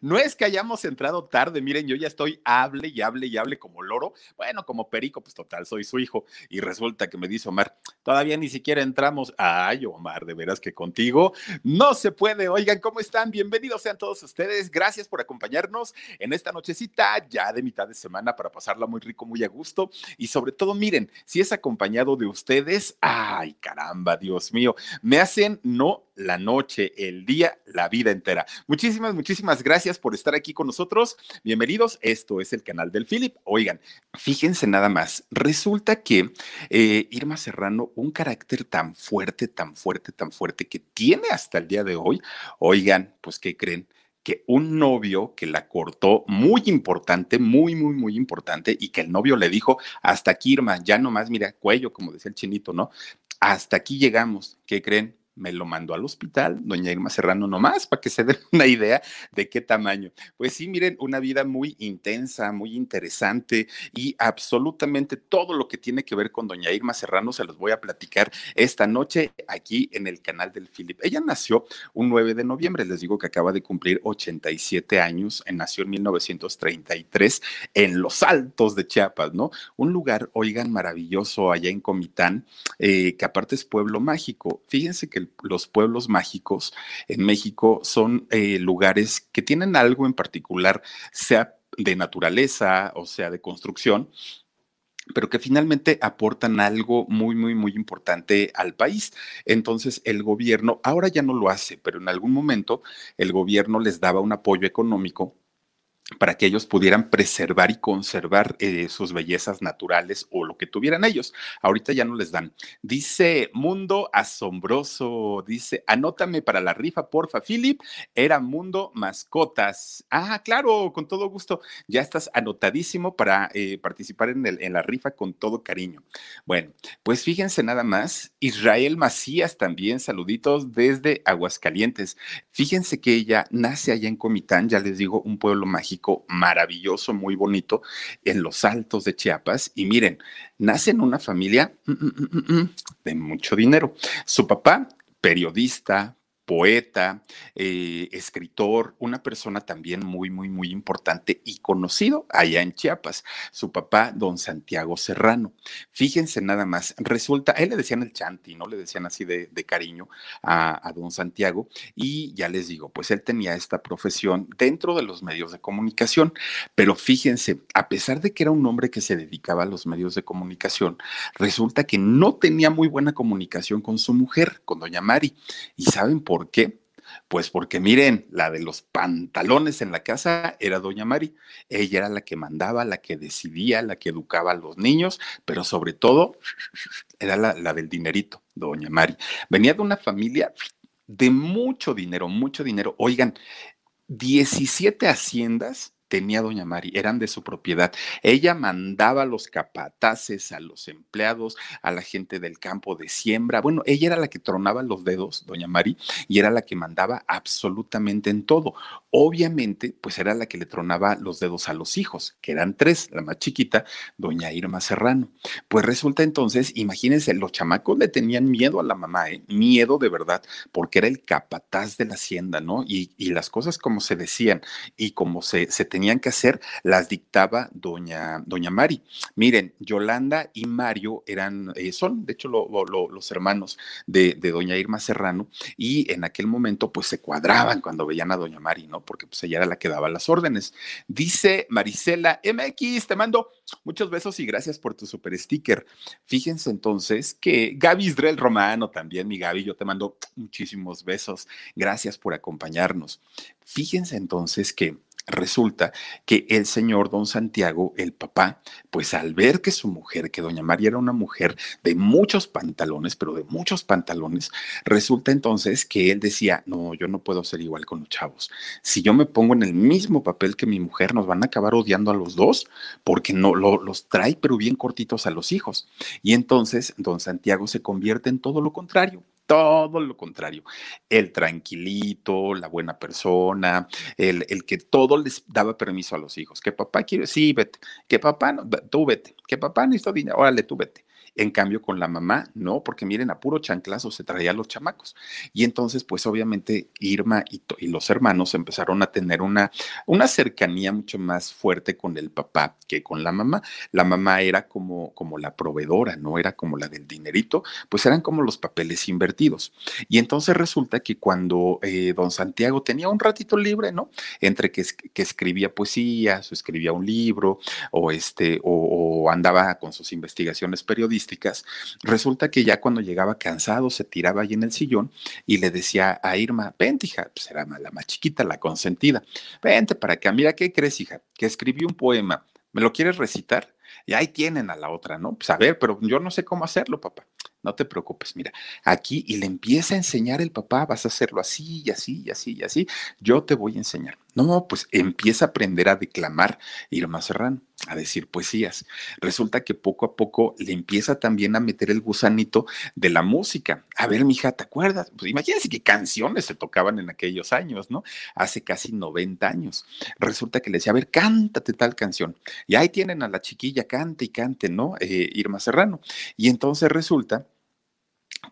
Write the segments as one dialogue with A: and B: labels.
A: No es que hayamos entrado tarde, miren, yo ya estoy hable y hable y hable como loro. Bueno, como perico, pues total, soy su hijo. Y resulta que me dice Omar, todavía ni siquiera entramos. Ay, Omar, de veras que contigo no se puede. Oigan, ¿cómo están? Bienvenidos sean todos ustedes. Gracias por acompañarnos en esta nochecita ya de mitad de semana para pasarla muy rico, muy a gusto. Y sobre todo, miren, si es acompañado de ustedes, ay, caramba, Dios mío, me hacen no la noche, el día, la vida entera. Muchísimas, muchísimas gracias por estar aquí con nosotros. Bienvenidos. Esto es el canal del Philip. Oigan, fíjense nada más. Resulta que eh, Irma Serrano, un carácter tan fuerte, tan fuerte, tan fuerte que tiene hasta el día de hoy. Oigan, pues, ¿qué creen? que un novio que la cortó muy importante, muy, muy, muy importante, y que el novio le dijo, hasta aquí, Irma, ya nomás, mira, cuello, como decía el chinito, ¿no? Hasta aquí llegamos. ¿Qué creen? Me lo mandó al hospital, doña Irma Serrano nomás, para que se den una idea de qué tamaño. Pues sí, miren, una vida muy intensa, muy interesante y absolutamente todo lo que tiene que ver con doña Irma Serrano se los voy a platicar esta noche aquí en el canal del Philip. Ella nació un 9 de noviembre, les digo que acaba de cumplir 87 años, nació en 1933 en los Altos de Chiapas, ¿no? Un lugar, oigan, maravilloso allá en Comitán, eh, que aparte es pueblo mágico. Fíjense que los pueblos mágicos en México son eh, lugares que tienen algo en particular, sea de naturaleza o sea de construcción, pero que finalmente aportan algo muy, muy, muy importante al país. Entonces, el gobierno, ahora ya no lo hace, pero en algún momento el gobierno les daba un apoyo económico para que ellos pudieran preservar y conservar eh, sus bellezas naturales o lo que tuvieran ellos. Ahorita ya no les dan. Dice Mundo Asombroso, dice, anótame para la rifa, porfa, Philip, era Mundo Mascotas. Ah, claro, con todo gusto. Ya estás anotadísimo para eh, participar en, el, en la rifa con todo cariño. Bueno, pues fíjense nada más, Israel Macías también, saluditos desde Aguascalientes. Fíjense que ella nace allá en Comitán, ya les digo, un pueblo mágico maravilloso, muy bonito, en los altos de Chiapas. Y miren, nace en una familia mm, mm, mm, de mucho dinero. Su papá, periodista, poeta, eh, escritor, una persona también muy, muy, muy importante y conocido allá en Chiapas, su papá, don Santiago Serrano. Fíjense nada más, resulta, él le decían el chanti, ¿no? Le decían así de, cariño a, a, don Santiago y ya les digo, pues él tenía esta profesión dentro de los medios de comunicación, pero fíjense, a pesar de que era un hombre que se dedicaba a los medios de comunicación, resulta que no tenía muy buena comunicación con su mujer, con doña Mari. ¿Y saben por ¿Por qué? Pues porque miren, la de los pantalones en la casa era doña Mari. Ella era la que mandaba, la que decidía, la que educaba a los niños, pero sobre todo era la, la del dinerito, doña Mari. Venía de una familia de mucho dinero, mucho dinero. Oigan, 17 haciendas tenía doña Mari, eran de su propiedad. Ella mandaba a los capataces, a los empleados, a la gente del campo de siembra. Bueno, ella era la que tronaba los dedos, doña Mari, y era la que mandaba absolutamente en todo. Obviamente, pues era la que le tronaba los dedos a los hijos, que eran tres, la más chiquita, doña Irma Serrano. Pues resulta entonces, imagínense, los chamacos le tenían miedo a la mamá, ¿eh? miedo de verdad, porque era el capataz de la hacienda, ¿no? Y, y las cosas como se decían y como se, se tenían tenían que hacer las dictaba doña, doña Mari. Miren, Yolanda y Mario eran, eh, son de hecho los hermanos de, doña Irma Serrano y en aquel momento pues se cuadraban cuando veían a doña Mari, ¿no? Porque pues ella era la que daba las órdenes. Dice Marisela MX, te mando muchos besos y gracias por tu super sticker. Fíjense entonces que Gaby Isdrel Romano también, mi Gaby, yo te mando muchísimos besos. Gracias por acompañarnos. Fíjense entonces que Resulta que el señor don Santiago, el papá, pues al ver que su mujer, que doña María era una mujer de muchos pantalones, pero de muchos pantalones, resulta entonces que él decía, no, yo no puedo ser igual con los chavos. Si yo me pongo en el mismo papel que mi mujer, nos van a acabar odiando a los dos, porque no los trae, pero bien cortitos a los hijos. Y entonces don Santiago se convierte en todo lo contrario todo lo contrario. El tranquilito, la buena persona, el, el, que todo les daba permiso a los hijos. Que papá quiere, sí, vete. Que papá, no, tú vete. Que papá necesita dinero, órale, tú vete. En cambio, con la mamá, no, porque miren, a puro chanclazo se traía los chamacos. Y entonces, pues obviamente Irma y, y, los hermanos empezaron a tener una, una cercanía mucho más fuerte con el papá que con la mamá. La mamá era como, como la proveedora, no era como la del dinerito, pues eran como los papeles invertidos. Y entonces resulta que cuando eh, don Santiago tenía un ratito libre, ¿no? Entre que, que escribía poesías o escribía un libro o, este, o, o andaba con sus investigaciones periodísticas, resulta que ya cuando llegaba cansado se tiraba ahí en el sillón y le decía a Irma, vente hija, pues era la más chiquita, la consentida, vente para acá, mira, ¿qué crees hija? Que escribí un poema, ¿me lo quieres recitar? Y ahí tienen a la otra, ¿no? Pues a ver, pero yo no sé cómo hacerlo, papá. No te preocupes, mira, aquí y le empieza a enseñar el papá, vas a hacerlo así y así y así y así, yo te voy a enseñar. No, pues empieza a aprender a declamar Irma Serrano, a decir poesías. Resulta que poco a poco le empieza también a meter el gusanito de la música. A ver, mija, ¿te acuerdas? Pues imagínense qué canciones se tocaban en aquellos años, ¿no? Hace casi 90 años. Resulta que le decía, a ver, cántate tal canción. Y ahí tienen a la chiquilla, cante y cante, ¿no? Eh, Irma Serrano. Y entonces resulta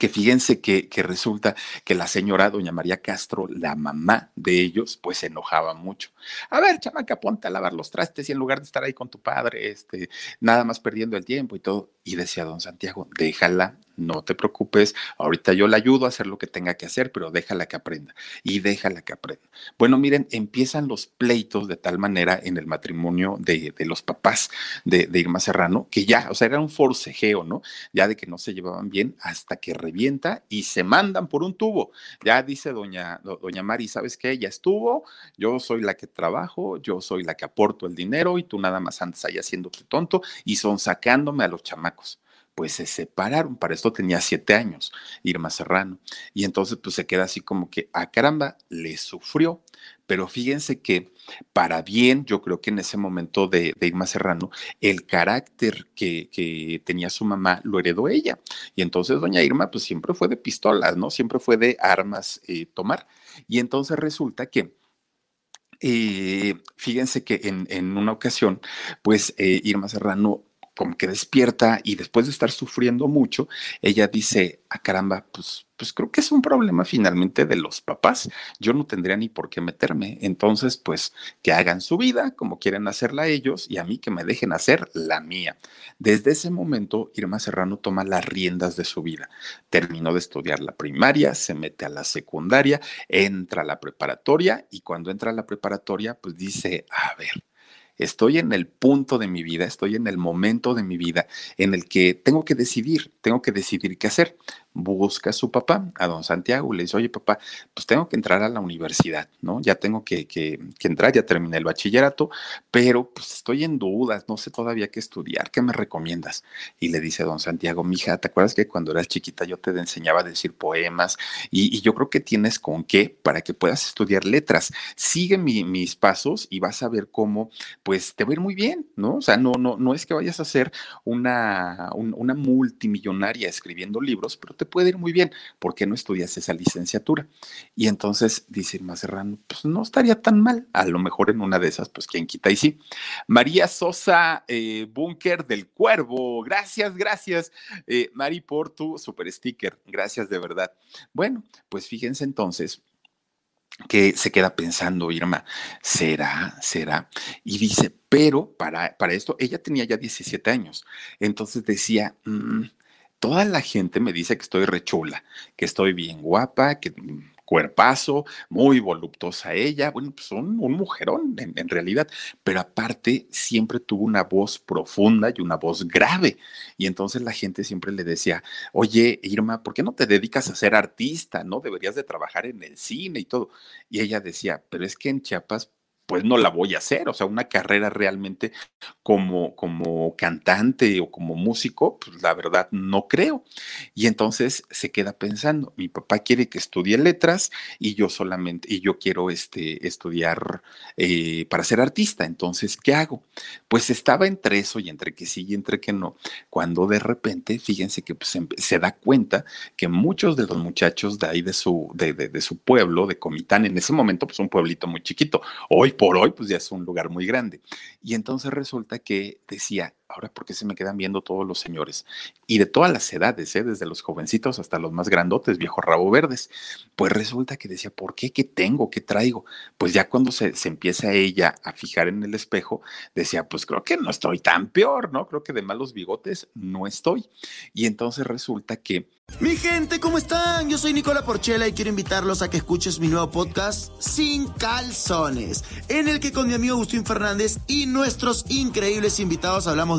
A: que fíjense que, que, resulta que la señora doña María Castro, la mamá de ellos, pues se enojaba mucho. A ver, chamaca, ponte a lavar los trastes y en lugar de estar ahí con tu padre, este, nada más perdiendo el tiempo y todo. Y decía don Santiago, déjala, no te preocupes, ahorita yo la ayudo a hacer lo que tenga que hacer, pero déjala que aprenda y déjala que aprenda. Bueno, miren, empiezan los pleitos de tal manera en el matrimonio de, de los papás de, de, Irma Serrano, que ya, o sea, era un forcejeo, ¿no? Ya de que no se llevaban bien hasta que revienta y se mandan por un tubo. Ya dice doña, doña Mari, ¿sabes qué? Ya estuvo, yo soy la que trabajo, yo soy la que aporto el dinero y tú nada más andas ahí haciéndote tonto y son sacándome a los chamacos pues se separaron. Para esto tenía siete años, Irma Serrano. Y entonces pues se queda así como que, a ah, caramba, le sufrió. Pero fíjense que para bien, yo creo que en ese momento de, Irma Serrano, el carácter que, que, tenía su mamá lo heredó ella. Y entonces doña Irma pues siempre fue de pistolas, ¿no? Siempre fue de armas eh, tomar. Y entonces resulta que... Eh, fíjense que en, en, una ocasión, pues eh, Irma Serrano como que despierta y después de estar sufriendo mucho, ella dice, a ah, caramba, pues, pues creo que es un problema finalmente de los papás. Yo no tendría ni por qué meterme. Entonces, pues que hagan su vida como quieren hacerla ellos y a mí que me dejen hacer la mía. Desde ese momento, Irma Serrano toma las riendas de su vida. Terminó de estudiar la primaria, se mete a la secundaria, entra a la preparatoria y cuando entra a la preparatoria, pues dice, a ver, estoy en el punto de mi vida, estoy en el momento de mi vida en el que tengo que decidir, tengo que decidir qué hacer busca a su papá, a don Santiago, le dice, oye papá, pues tengo que entrar a la universidad, ¿no? Ya tengo que, que, que, entrar, ya terminé el bachillerato, pero pues estoy en dudas, no sé todavía qué estudiar, ¿qué me recomiendas? Y le dice don Santiago, mija, ¿te acuerdas que cuando eras chiquita yo te enseñaba a decir poemas? Y, y yo creo que tienes con qué para que puedas estudiar letras. Sigue mi, mis pasos y vas a ver cómo, pues te va a ir muy bien, ¿no? O sea, no, no, no es que vayas a ser una, un, una multimillonaria escribiendo libros, pero te puede ir muy bien, ¿por qué no estudias esa licenciatura? Y entonces dice Serrano, pues no estaría tan mal, a lo mejor en una de esas, pues quien quita y sí. María Sosa eh, Búnker del Cuervo, gracias, gracias, eh, Mari, por tu super sticker, gracias de verdad. Bueno, pues fíjense entonces que se queda pensando, Irma, ¿será? ¿Será? Y dice, pero para, para esto, ella tenía ya 17 años, entonces decía, mmm, toda la gente me dice que estoy rechula, que estoy bien guapa, que mm, cuerpazo, muy voluptuosa ella, bueno, pues un, mujerón en, realidad, pero aparte siempre tuvo una voz profunda y una voz grave. Y entonces la gente siempre le decía, oye, Irma, ¿por qué no te dedicas a ser artista? ¿No? Deberías de trabajar en el cine y todo. Y ella decía, pero es que en Chiapas pues no la voy a hacer, o sea, una carrera realmente como, como cantante o como músico, pues la verdad no creo. Y entonces se queda pensando, mi papá quiere que estudie letras y yo solamente, y yo quiero este, estudiar eh, para ser artista, entonces, ¿qué hago? Pues estaba entre eso y entre que sí y entre que no, cuando de repente, fíjense que pues, se da cuenta que muchos de los muchachos de ahí de su, de, de, de su pueblo, de Comitán, en ese momento, pues un pueblito muy chiquito, hoy por hoy, pues ya es un lugar muy grande. Y entonces resulta que decía, ahora por qué se me quedan viendo todos los señores y de todas las edades, ¿eh? desde los jovencitos hasta los más grandotes, viejos rabo verdes. Pues resulta que decía, ¿por qué? ¿Qué tengo? ¿Qué traigo? Pues ya cuando se, se empieza ella a fijar en el espejo, decía, pues creo que no estoy tan peor, ¿no? Creo que de malos bigotes no estoy. Y entonces resulta que
B: mi gente, ¿cómo están? Yo soy Nicola Porchela y quiero invitarlos a que escuches mi nuevo podcast Sin Calzones, en el que con mi amigo Agustín Fernández y nuestros increíbles invitados hablamos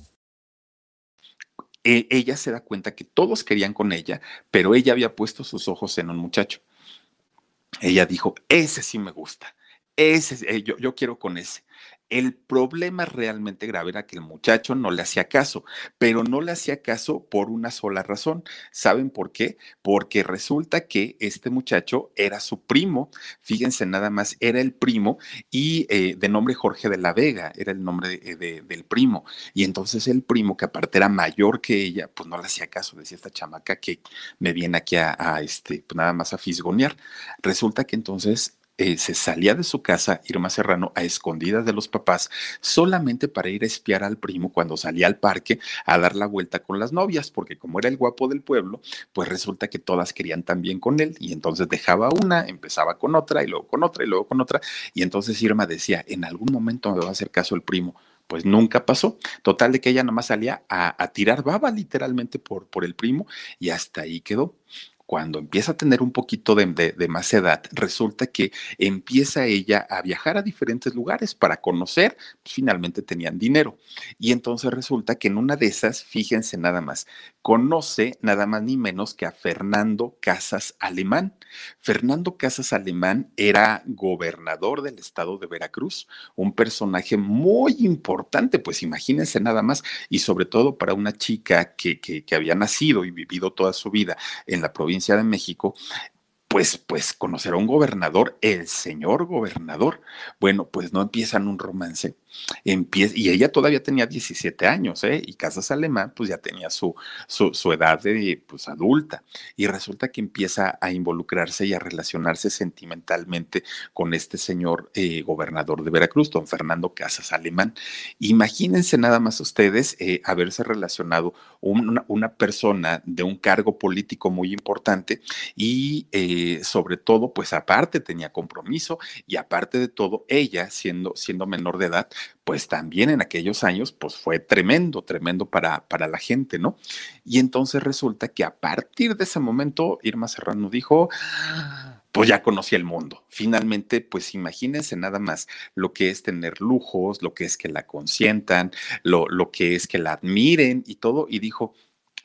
A: E, ella se da cuenta que todos querían con ella, pero ella había puesto sus ojos en un muchacho. Ella dijo, ese sí me gusta, ese, eh, yo, yo quiero con ese. El problema realmente grave era que el muchacho no le hacía caso, pero no le hacía caso por una sola razón. ¿Saben por qué? Porque resulta que este muchacho era su primo, fíjense nada más, era el primo y eh, de nombre Jorge de la Vega, era el nombre del primo. Y entonces el primo, que aparte era mayor que ella, pues no le hacía caso, decía esta chamaca que me viene aquí a, a este, pues nada más a fisgonear. Resulta que entonces eh, se salía de su casa, Irma Serrano, a escondidas de los papás, solamente para ir a espiar al primo cuando salía al parque a dar la vuelta con las novias, porque como era el guapo del pueblo, pues resulta que todas querían también con él, y entonces dejaba una, empezaba con otra, y luego con otra, y luego con otra, y entonces Irma decía, en algún momento me va a hacer caso el primo, pues nunca pasó. Total de que ella nomás salía a, tirar baba literalmente por, por el primo y hasta ahí quedó cuando empieza a tener un poquito de, más edad, resulta que empieza ella a viajar a diferentes lugares para conocer, pues finalmente tenían dinero. Y entonces resulta que en una de esas, fíjense nada más, conoce nada más ni menos que a Fernando Casas Alemán. Fernando Casas Alemán era gobernador del estado de Veracruz, un personaje muy importante, pues imagínense nada más, y sobre todo para una chica que, que, que había nacido y vivido toda su vida en la provincia de México, pues, pues conocer a un gobernador, el señor gobernador. Bueno, pues no empiezan un romance y ella todavía tenía 17 años, ¿eh? Y Casas Alemán, pues ya tenía su, su, edad de pues, adulta. Y resulta que empieza a involucrarse y a relacionarse sentimentalmente con este señor eh, gobernador de Veracruz, don Fernando Casas Alemán. Imagínense nada más ustedes eh, haberse relacionado una, una, persona de un cargo político muy importante y eh, sobre todo, pues aparte tenía compromiso y aparte de todo, ella siendo, siendo menor de edad, pues también en aquellos años, pues fue tremendo, tremendo para, para la gente, ¿no? Y entonces resulta que a partir de ese momento, Irma Serrano dijo, pues ya conocí el mundo. Finalmente, pues imagínense nada más lo que es tener lujos, lo que es que la consientan, lo, lo que es que la admiren y todo, y dijo,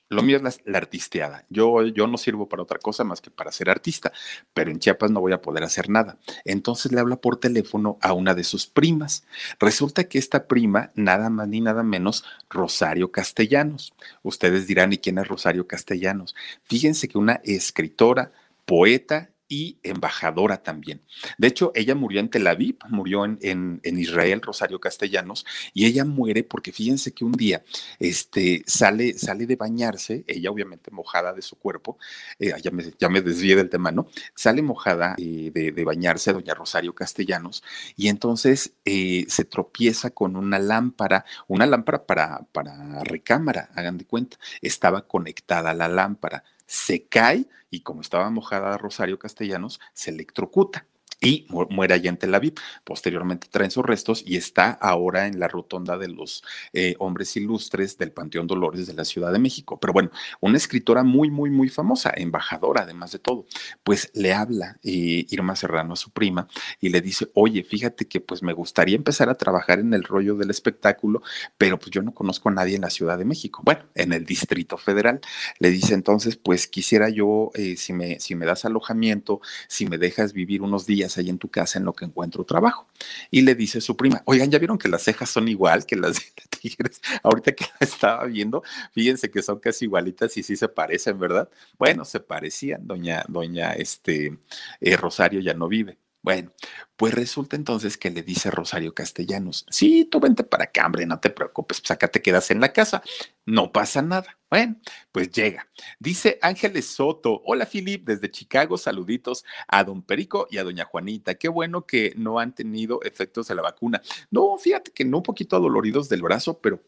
A: lo mío es la, artisteada. Yo, yo no sirvo para otra cosa más que para ser artista, pero en Chiapas no voy a poder hacer nada. Entonces le habla por teléfono a una de sus primas. Resulta que esta prima, nada más ni nada menos, Rosario Castellanos. Ustedes dirán, ¿y quién es Rosario Castellanos? Fíjense que una escritora, poeta y embajadora también. De hecho, ella murió en Tel Aviv, murió en, en, Israel, Rosario Castellanos, y ella muere porque fíjense que un día este, sale, sale de bañarse, ella obviamente mojada de su cuerpo, eh, ya, me, ya me del tema, ¿no? Sale mojada eh, de, bañarse doña Rosario Castellanos, y entonces eh, se tropieza con una lámpara, una lámpara para, para recámara, hagan de cuenta, estaba conectada a la lámpara se cae y como estaba mojada Rosario Castellanos, se electrocuta y muere allá en Tel Aviv. Posteriormente traen sus restos y está ahora en la rotonda de los eh, hombres ilustres del Panteón Dolores de la Ciudad de México. Pero bueno, una escritora muy, muy, muy famosa, embajadora además de todo. Pues le habla eh, Irma Serrano a su prima y le dice, oye, fíjate que pues me gustaría empezar a trabajar en el rollo del espectáculo, pero pues yo no conozco a nadie en la Ciudad de México. Bueno, en el Distrito Federal. Le dice entonces, pues quisiera yo, eh, si, me, si me das alojamiento, si me dejas vivir unos días, días ahí en tu casa en lo que encuentro trabajo. Y le dice su prima, oigan, ¿ya vieron que las cejas son igual que las de tigres? Ahorita que la estaba viendo, fíjense que son casi igualitas y sí se parecen, ¿verdad? Bueno, se parecían, doña, doña, este, eh, Rosario ya no vive. Bueno, pues resulta entonces que le dice Rosario Castellanos, sí, tú vente para acá, hombre, no te preocupes, pues acá te quedas en la casa, no pasa nada. Bueno, pues llega. Dice Ángeles Soto, hola Filip, desde Chicago, saluditos a don Perico y a doña Juanita, qué bueno que no han tenido efectos de la vacuna. No, fíjate que no un poquito adoloridos del brazo, pero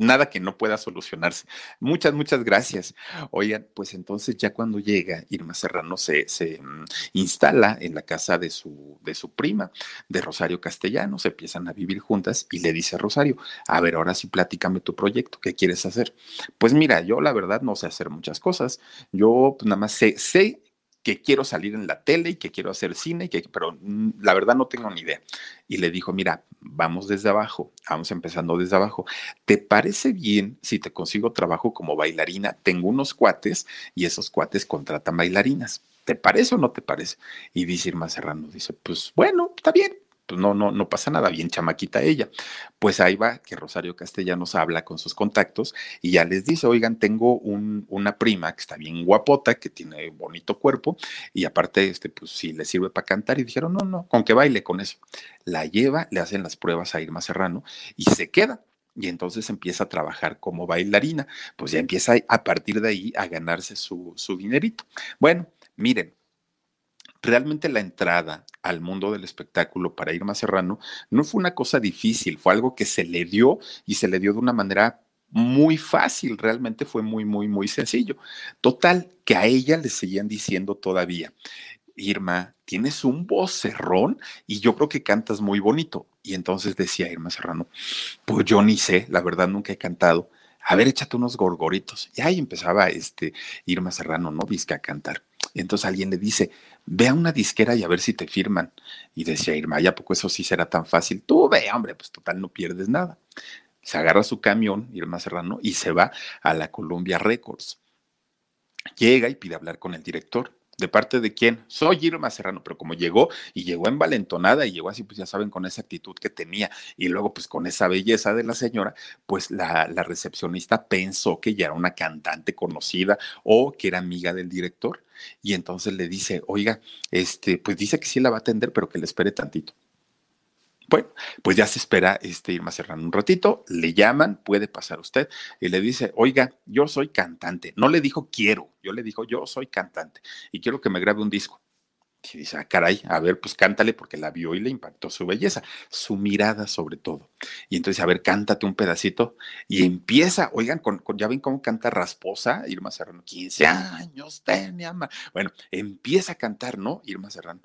A: nada que no pueda solucionarse. Muchas, muchas gracias. Oigan, pues entonces ya cuando llega, Irma Serrano se, se mm, instala en la casa de su, de su prima, de Rosario Castellano, se empiezan a vivir juntas y le dice a Rosario, a ver, ahora sí platícame tu proyecto, ¿qué quieres hacer? Pues mira, yo la verdad no sé hacer muchas cosas, yo pues, nada más sé, sé que quiero salir en la tele y que quiero hacer cine, que, pero mm, la verdad no tengo ni idea. Y le dijo, mira, vamos desde abajo, vamos empezando desde abajo. ¿Te parece bien si te consigo trabajo como bailarina? Tengo unos cuates y esos cuates contratan bailarinas. ¿Te parece o no te parece? Y dice Irma Serrano, dice, pues bueno, está bien, pues no, no, no pasa nada, bien chamaquita ella. Pues ahí va que Rosario Castellanos habla con sus contactos y ya les dice, oigan, tengo un, una prima que está bien guapota, que tiene bonito cuerpo y aparte, este, pues sí, le sirve para cantar y dijeron, no, no, con que baile con eso. La lleva, le hacen las pruebas a Irma Serrano y se queda. Y entonces empieza a trabajar como bailarina, pues ya empieza a partir de ahí a ganarse su, su dinerito. Bueno, miren, realmente la entrada al mundo del espectáculo para Irma Serrano no fue una cosa difícil, fue algo que se le dio y se le dio de una manera muy fácil, realmente fue muy, muy, muy sencillo. Total, que a ella le seguían diciendo todavía, Irma, tienes un vocerrón y yo creo que cantas muy bonito. Y entonces decía Irma Serrano, pues yo ni sé, la verdad nunca he cantado. A ver, échate unos gorgoritos. Y ahí empezaba este Irma Serrano, ¿no? Disque a cantar. Entonces alguien le dice, ve a una disquera y a ver si te firman. Y decía Irma, ¿ya poco eso sí será tan fácil? Tú ve, hombre, pues total no pierdes nada. Se agarra su camión, Irma Serrano, y se va a la Columbia Records. Llega y pide hablar con el director. ¿De parte de quién? Soy Irma Serrano, pero como llegó y llegó envalentonada y llegó así, pues ya saben, con esa actitud que tenía y luego pues con esa belleza de la señora, pues la, la recepcionista pensó que ya era una cantante conocida o que era amiga del director y entonces le dice, oiga, este, pues dice que sí la va a atender, pero que le espere tantito. Bueno, pues ya se espera este Irma Serrano un ratito, le llaman, puede pasar usted, y le dice, oiga, yo soy cantante. No le dijo quiero, yo le dijo, yo soy cantante y quiero que me grabe un disco. Y dice, ah, caray, a ver, pues cántale porque la vio y le impactó su belleza, su mirada sobre todo. Y entonces, a ver, cántate un pedacito y empieza, oigan, con, ya ven cómo canta rasposa Irma Serrano, 15 años tenía. Bueno, empieza a cantar, ¿no? Irma Serrano.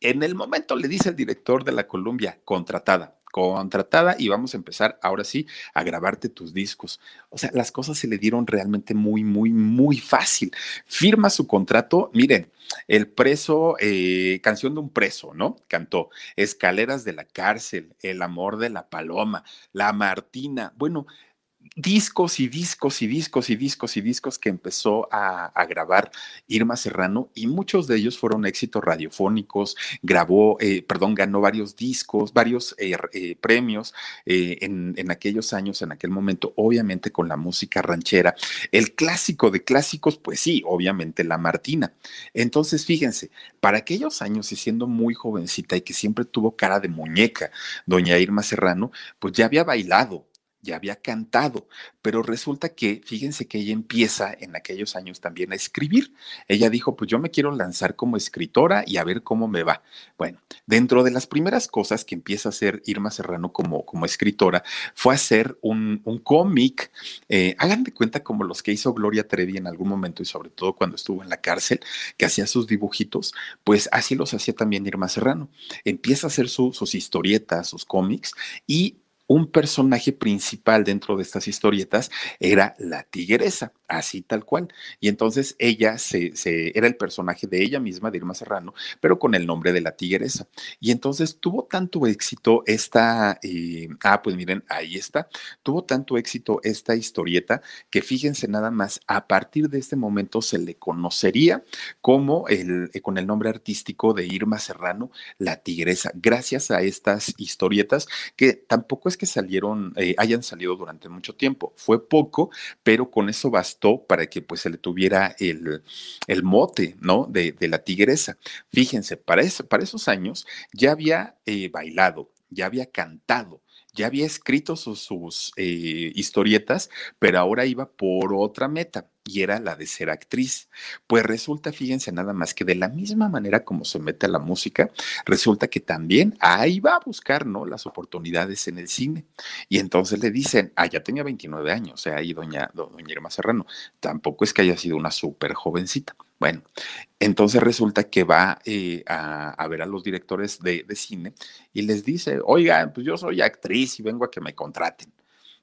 A: En el momento le dice el director de la Columbia, contratada, contratada y vamos a empezar ahora sí a grabarte tus discos. O sea, las cosas se le dieron realmente muy, muy, muy fácil. Firma su contrato, miren, el preso, eh, canción de un preso, ¿no? Cantó Escaleras de la cárcel, El amor de la paloma, La Martina. Bueno, discos y discos y discos y discos y discos que empezó a, grabar Irma Serrano y muchos de ellos fueron éxitos radiofónicos, grabó, eh, perdón, ganó varios discos, varios eh, eh, premios en, en, aquellos años, en aquel momento, obviamente con la música ranchera. El clásico de clásicos, pues sí, obviamente la Martina. Entonces, fíjense, para aquellos años y siendo muy jovencita y que siempre tuvo cara de muñeca, doña Irma Serrano, pues ya había bailado, ya había cantado, pero resulta que, fíjense que ella empieza en aquellos años también a escribir. Ella dijo, pues yo me quiero lanzar como escritora y a ver cómo me va. Bueno, dentro de las primeras cosas que empieza a hacer Irma Serrano como, como escritora fue hacer un, un cómic, eh, hagan de cuenta como los que hizo Gloria Trevi en algún momento y sobre todo cuando estuvo en la cárcel, que hacía sus dibujitos, pues así los hacía también Irma Serrano. Empieza a hacer sus historietas, sus cómics y un personaje principal dentro de estas historietas era la tigresa, así tal cual. Y entonces ella se, era el personaje de ella misma, de Irma Serrano, pero con el nombre de la tigresa. Y entonces tuvo tanto éxito esta, eh, ah, pues miren, ahí está, tuvo tanto éxito esta historieta que fíjense nada más, a partir de este momento se le conocería como el, eh, con el nombre artístico de Irma Serrano, la tigresa, gracias a estas historietas que tampoco es que salieron, eh, hayan salido durante mucho tiempo, fue poco, pero con eso bastó para que pues se le tuviera el, el mote, ¿no? De, de, la tigresa. Fíjense, para, para esos años ya había eh, bailado, ya había cantado, ya había escrito sus, eh, historietas, pero ahora iba por otra meta y era la de ser actriz. Pues resulta, fíjense nada más que de la misma manera como se mete a la música, resulta que también ahí va a buscar, ¿no? Las oportunidades en el cine. Y entonces le dicen, ah, ya tenía 29 años, sea, ahí doña, doña Irma Serrano, tampoco es que haya sido una súper jovencita. Bueno, entonces resulta que va eh, a, ver a los directores de, de cine y les dice, oigan, pues yo soy actriz y vengo a que me contraten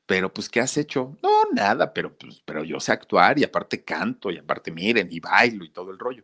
A: pero pues, ¿qué has hecho? No, nada, pero, pues, pero yo sé actuar y aparte canto y aparte miren y bailo y todo el rollo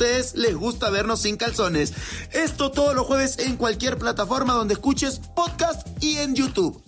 B: les gusta vernos sin calzones. Esto todos los jueves en cualquier plataforma donde escuches podcast y en YouTube.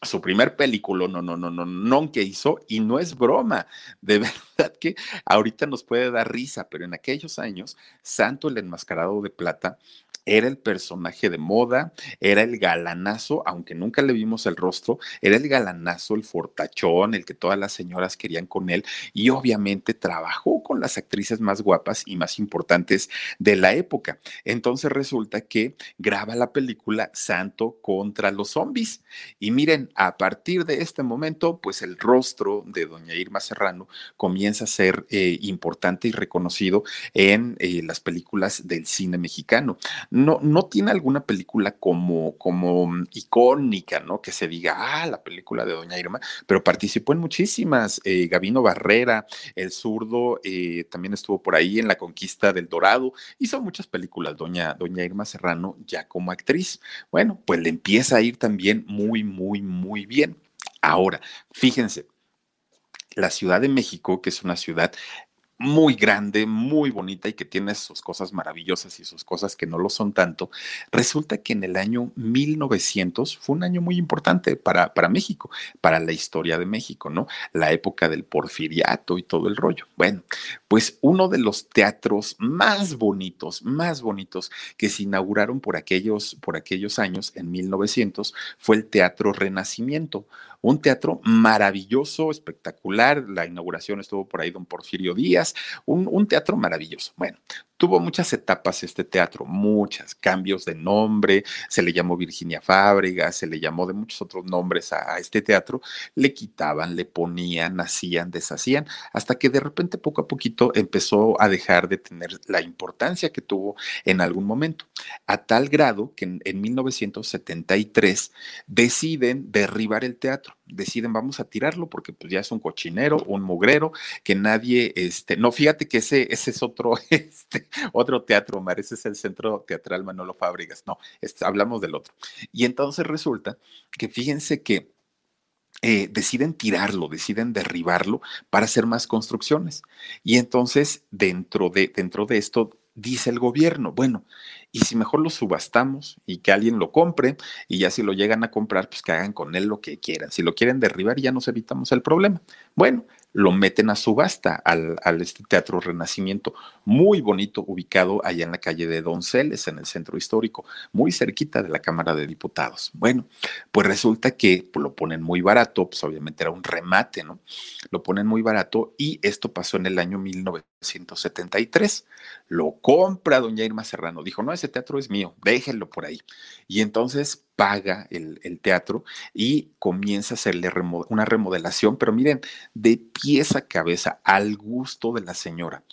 A: Su primer película, no, no, no, no, no, que hizo, y no es broma, de verdad que ahorita nos puede dar risa, pero en aquellos años, Santo el Enmascarado de Plata era el personaje de moda, era el galanazo, aunque nunca le vimos el rostro, era el galanazo, el fortachón, el que todas las señoras querían con él y obviamente trabajó con las actrices más guapas y más importantes de la época. Entonces resulta que graba la película Santo contra los zombies. Y miren, a partir de este momento, pues el rostro de doña Irma Serrano comienza a ser eh, importante y reconocido en eh, las películas del cine mexicano no, no tiene alguna película como, como mm, icónica, ¿no? Que se diga, ah, la película de Doña Irma, pero participó en muchísimas. Eh, Gabino Barrera, El Zurdo, eh, también estuvo por ahí en La Conquista del Dorado. Hizo muchas películas, Doña, Doña Irma Serrano, ya como actriz. Bueno, pues le empieza a ir también muy, muy, muy bien. Ahora, fíjense, la Ciudad de México, que es una ciudad muy grande, muy bonita y que tiene sus cosas maravillosas y sus cosas que no lo son tanto, resulta que en el año 1900 fue un año muy importante para, para México, para la historia de México, ¿no? La época del porfiriato y todo el rollo. Bueno, pues uno de los teatros más bonitos, más bonitos que se inauguraron por aquellos, por aquellos años, en 1900, fue el Teatro Renacimiento un teatro maravilloso, espectacular. La inauguración estuvo por ahí don Porfirio Díaz, un, teatro maravilloso. Bueno, tuvo muchas etapas este teatro, muchas, cambios de nombre, se le llamó Virginia Fábrega, se le llamó de muchos otros nombres a, este teatro, le quitaban, le ponían, hacían, deshacían, hasta que de repente poco a poquito empezó a dejar de tener la importancia que tuvo en algún momento, a tal grado que en, en 1973 deciden derribar el teatro deciden vamos a tirarlo porque pues ya es un cochinero, un mugrero, que nadie, este, no, fíjate que ese, ese es otro, este, otro teatro, Omar, ese es el Centro Teatral Manolo Fábricas, no, este, hablamos del otro. Y entonces resulta que fíjense que eh, deciden tirarlo, deciden derribarlo para hacer más construcciones. Y entonces, dentro de, dentro de esto, dice el gobierno, bueno, y si mejor lo subastamos y que alguien lo compre y ya si lo llegan a comprar, pues que hagan con él lo que quieran. Si lo quieren derribar, ya nos evitamos el problema. Bueno, lo meten a subasta al, este Teatro Renacimiento, muy bonito, ubicado allá en la calle de Donceles, en el centro histórico, muy cerquita de la Cámara de Diputados. Bueno, pues resulta que lo ponen muy barato, pues obviamente era un remate, ¿no? Lo ponen muy barato y esto pasó en el año 1973. Lo compra doña Irma Serrano, dijo, no, ese teatro es mío, déjenlo por ahí. Y entonces paga el, teatro y comienza a hacerle una remodelación, pero miren, de pieza a cabeza, al gusto de la señora.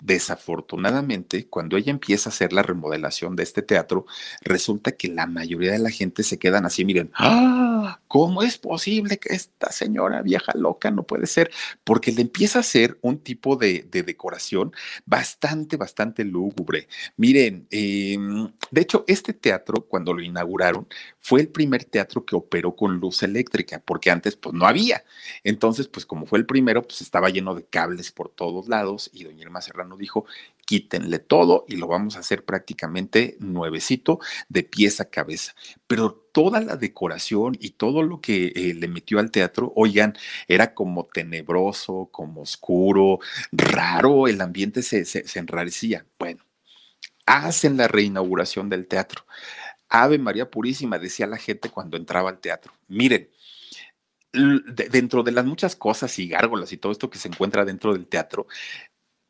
A: Desafortunadamente, cuando ella empieza a hacer la remodelación de este teatro, resulta que la mayoría de la gente se quedan así, miren, ¡ah! ¿Cómo es posible que esta señora vieja loca no puede ser? Porque le empieza a hacer un tipo de, decoración bastante, bastante lúgubre. Miren, em, de hecho, este teatro, cuando lo inauguraron, fue el primer teatro que operó con luz eléctrica, porque antes pues no había. Entonces, pues como fue el primero, pues estaba lleno de cables por todos lados y doña Irma Serrano dijo, quítenle todo y lo vamos a hacer prácticamente nuevecito de pieza a cabeza. Pero toda la decoración y todo lo que eh, le metió al teatro, oigan, era como tenebroso, como oscuro, raro, el ambiente se, se, se enrarecía. Bueno, hacen la reinauguración del teatro. Ave María Purísima, decía la gente cuando entraba al teatro. Miren, dentro de las muchas cosas y gárgolas y todo esto que se encuentra dentro del teatro,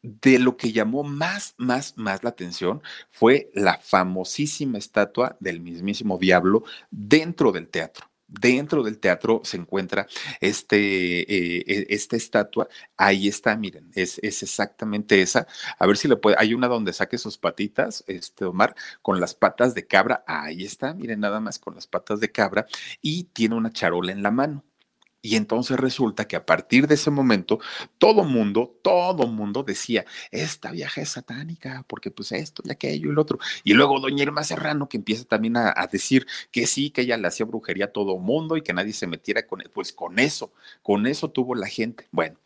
A: de lo que llamó más, más, más la atención fue la famosísima estatua del mismísimo diablo dentro del teatro. Dentro del teatro se encuentra este, eh, e, esta estatua. Ahí está, miren, es, es, exactamente esa. A ver si le puede. Hay una donde saque sus patitas, este Omar, con las patas de cabra. Ahí está, miren, nada más con las patas de cabra. Y tiene una charola en la mano. Y entonces resulta que a partir de ese momento, todo mundo, todo mundo decía, esta vieja es satánica, porque pues esto y aquello y el otro. Y luego doña Irma Serrano, que empieza también a, decir que sí, que ella le hacía brujería a todo mundo y que nadie se metiera con. Pues con eso, con eso tuvo la gente. Bueno,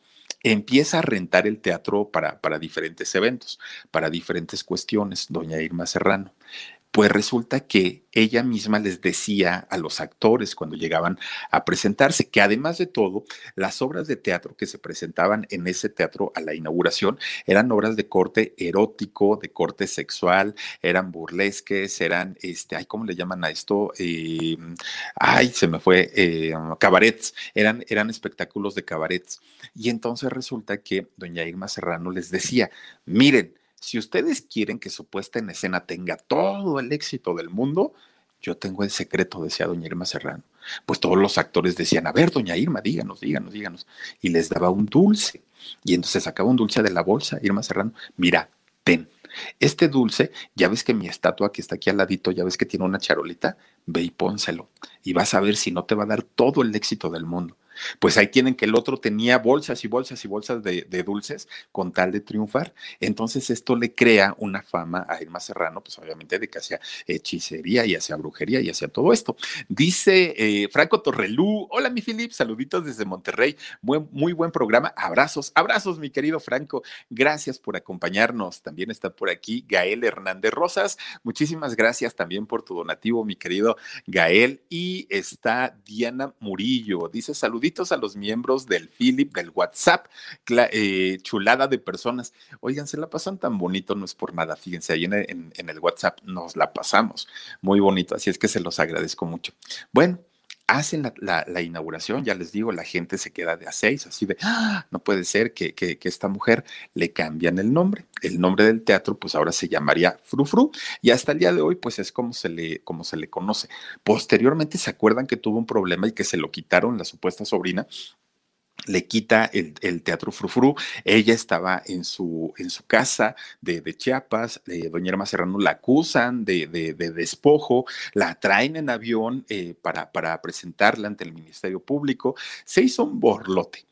A: empieza a rentar el teatro para, para diferentes eventos, para diferentes cuestiones, doña Irma Serrano. Pues resulta que ella misma les decía a los actores cuando llegaban a presentarse que además de todo, las obras de teatro que se presentaban en ese teatro a la inauguración eran obras de corte erótico, de corte sexual, eran burlesques, eran, este, ay, ¿cómo le llaman a esto? Eh, ay, se me fue, eh, cabarets, eran, eran espectáculos de cabarets. Y entonces resulta que doña Irma Serrano les decía, miren, si ustedes quieren que su puesta en escena tenga todo el éxito del mundo, yo tengo el secreto, decía doña Irma Serrano. Pues todos los actores decían, a ver, doña Irma, díganos, díganos, díganos. Y les daba un dulce. Y entonces sacaba un dulce de la bolsa, Irma Serrano, mira, ten. Este dulce, ya ves que mi estatua que está aquí al ladito, ya ves que tiene una charolita, ve y pónselo. Y vas a ver si no te va a dar todo el éxito del mundo. Pues ahí tienen que el otro tenía bolsas y bolsas y bolsas de, dulces con tal de triunfar. Entonces esto le crea una fama a Irma Serrano, pues obviamente de que hacía hechicería y hacía brujería y hacía todo esto. Dice eh, Franco Torrelú, hola mi Filip, saluditos desde Monterrey, muy, buen programa, abrazos, abrazos mi querido Franco, gracias por acompañarnos. También está por aquí Gael Hernández Rosas, muchísimas gracias también por tu donativo, mi querido Gael. Y está Diana Murillo, dice saluditos a los miembros del Philip, del WhatsApp, eh, chulada de personas. Oigan, se la pasan tan bonito, no es por nada, fíjense, ahí en, el WhatsApp nos la pasamos muy bonito, así es que se los agradezco mucho. Bueno hacen la, inauguración, ya les digo, la gente se queda de a seis, así de, ¡Ah! no puede ser que, que, esta mujer le cambian el nombre. El nombre del teatro, pues ahora se llamaría Frufru, y hasta el día de hoy, pues es como se le, como se le conoce. Posteriormente, ¿se acuerdan que tuvo un problema y que se lo quitaron la supuesta sobrina? Le quita el, teatro Frufru. Ella estaba en su, en su casa de, Chiapas, eh, doña Irma Serrano la acusan de, despojo, la traen en avión eh, para, para presentarla ante el Ministerio Público. Se hizo un borlote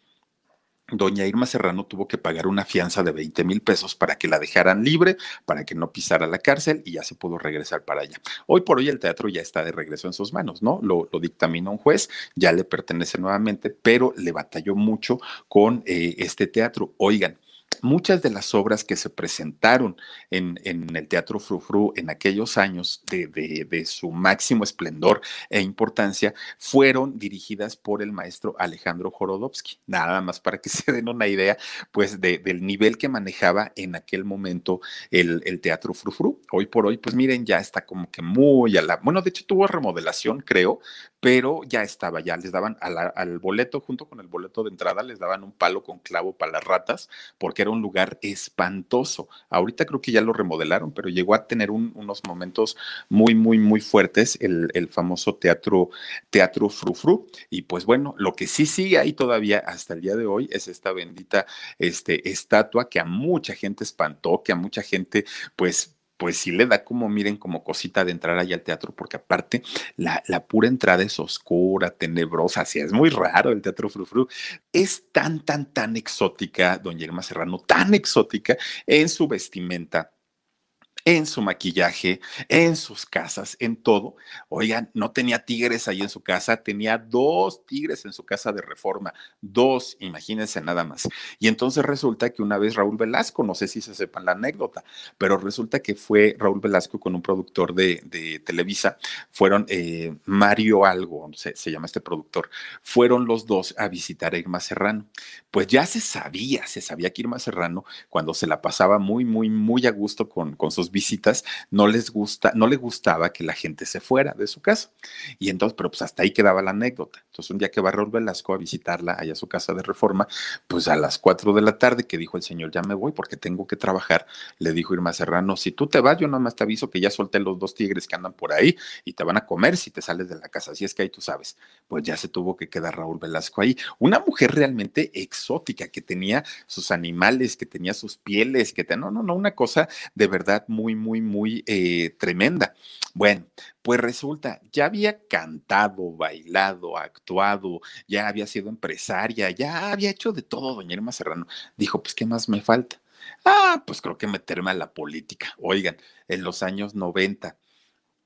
A: doña Irma Serrano tuvo que pagar una fianza de 20 mil pesos para que la dejaran libre, para que no pisara la cárcel y ya se pudo regresar para allá. Hoy por hoy el teatro ya está de regreso en sus manos, ¿no? Lo, dictamina un juez, ya le pertenece nuevamente, pero le batalló mucho con eh, este teatro. Oigan, muchas de las obras que se presentaron en, el Teatro Frufru en aquellos años de, su máximo esplendor e importancia fueron dirigidas por el maestro Alejandro Jorodowski. Nada más para que se den una idea, pues, del nivel que manejaba en aquel momento el, Teatro Frufru. Hoy por hoy, pues miren, ya está como que muy a la... Bueno, de hecho tuvo remodelación, creo, pero ya estaba, ya les daban al boleto, junto con el boleto de entrada, les daban un palo con clavo para las ratas, porque era un lugar espantoso. Ahorita creo que ya lo remodelaron, pero llegó a tener unos momentos muy, muy, muy fuertes el, el famoso teatro, teatro Frufru. Y pues bueno, lo que sí sigue ahí todavía hasta el día de hoy es esta bendita este, estatua que a mucha gente espantó, que a mucha gente pues pues sí le da como, miren, como cosita de entrar allá al teatro, porque aparte la, la pura entrada es oscura, tenebrosa, así es muy raro el teatro Frufru. Es tan, tan, tan exótica, doña Irma Serrano, tan exótica en su vestimenta, en su maquillaje, en sus casas, en todo. Oigan, no tenía tigres ahí en su casa, tenía dos tigres en su casa de reforma, dos, imagínense nada más. Y entonces resulta que una vez Raúl Velasco, no sé si se sepan la anécdota, pero resulta que fue Raúl Velasco con un productor de, Televisa, fueron eh, Mario Algo, se, se llama este productor, fueron los dos a visitar a Irma Serrano. Pues ya se sabía, se sabía que Irma Serrano, cuando se la pasaba muy, muy, muy a gusto con, con sus visitas, no les gusta, no le gustaba que la gente se fuera de su casa. Y entonces, pero pues hasta ahí quedaba la anécdota. Entonces, un día que va Raúl Velasco a visitarla allá a su casa de reforma, pues a las cuatro de la tarde que dijo el señor, ya me voy porque tengo que trabajar, le dijo Irma Serrano, si tú te vas, yo nada más te aviso que ya solté los dos tigres que andan por ahí y te van a comer si te sales de la casa. Así es que ahí tú sabes, pues ya se tuvo que quedar Raúl Velasco ahí. Una mujer realmente exótica que tenía sus animales, que tenía sus pieles, que tenía, no, no, no, una cosa de verdad muy muy, muy, muy eh, tremenda. Bueno, pues resulta, ya había cantado, bailado, actuado, ya había sido empresaria, ya había hecho de todo, doña Irma Serrano. Dijo, pues, ¿qué más me falta? Ah, pues creo que meterme a la política. Oigan, en los años 90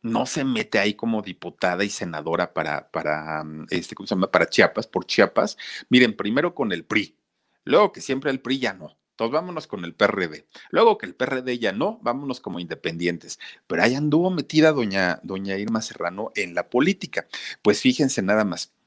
A: no se mete ahí como diputada y senadora para, para, mm, este, ¿cómo se llama? Para Chiapas, por Chiapas. Miren, primero con el PRI, luego que siempre el PRI ya no. Entonces vámonos con el PRD. Luego que el PRD ya no, vámonos como independientes. Pero ahí anduvo metida doña, doña Irma Serrano en la política. Pues fíjense nada más.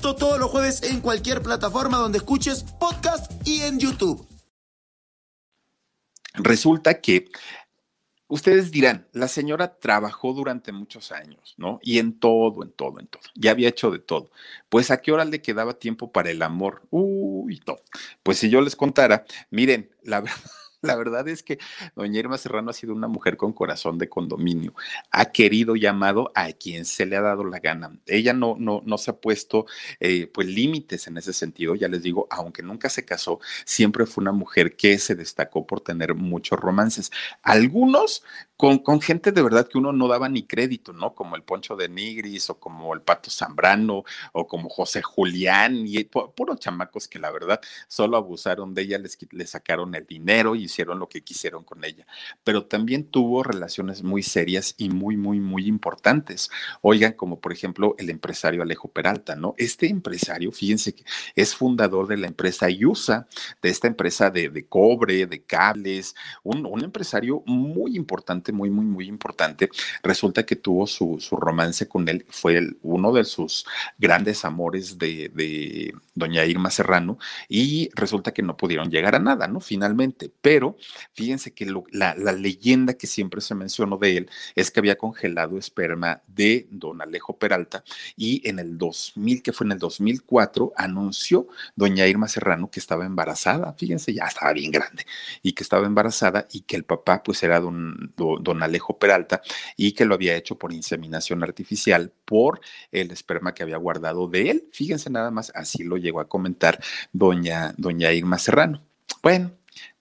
B: Todos los jueves en cualquier plataforma donde escuches podcast y en YouTube.
A: Resulta que ustedes dirán, la señora trabajó durante muchos años, ¿no? Y en todo, en todo, en todo. Ya había hecho de todo. Pues a qué hora le quedaba tiempo para el amor. Uy, todo. Pues si yo les contara, miren, la verdad la verdad es que doña Irma Serrano ha sido una mujer con corazón de condominio. Ha querido llamado a quien se le ha dado la gana. Ella no, no, no se ha puesto eh, pues límites en ese sentido. Ya les digo, aunque nunca se casó, siempre fue una mujer que se destacó por tener muchos romances. Algunos con, con, gente de verdad que uno no daba ni crédito, ¿no? Como el Poncho de Nigris o como el Pato Zambrano o como José Julián y puros chamacos que la verdad solo abusaron de ella, les, les sacaron el dinero y hicieron lo que quisieron con ella. Pero también tuvo relaciones muy serias y muy, muy, muy importantes. Oigan, como por ejemplo el empresario Alejo Peralta, ¿no? Este empresario, fíjense que es fundador de la empresa IUSA, de esta empresa de, de cobre, de cables, un, un empresario muy importante muy, muy, muy importante. Resulta que tuvo su, su romance con él, fue uno de sus grandes amores de, de, doña Irma Serrano y resulta que no pudieron llegar a nada, ¿no? Finalmente, pero fíjense que la, la leyenda que siempre se mencionó de él es que había congelado esperma de don Alejo Peralta y en el 2000, que fue en el 2004, anunció doña Irma Serrano que estaba embarazada, fíjense, ya estaba bien grande, y que estaba embarazada y que el papá pues era don, don Alejo Peralta y que lo había hecho por inseminación artificial por el esperma que había guardado de él. Fíjense nada más, así lo llegó a comentar doña, doña Irma Serrano. Bueno,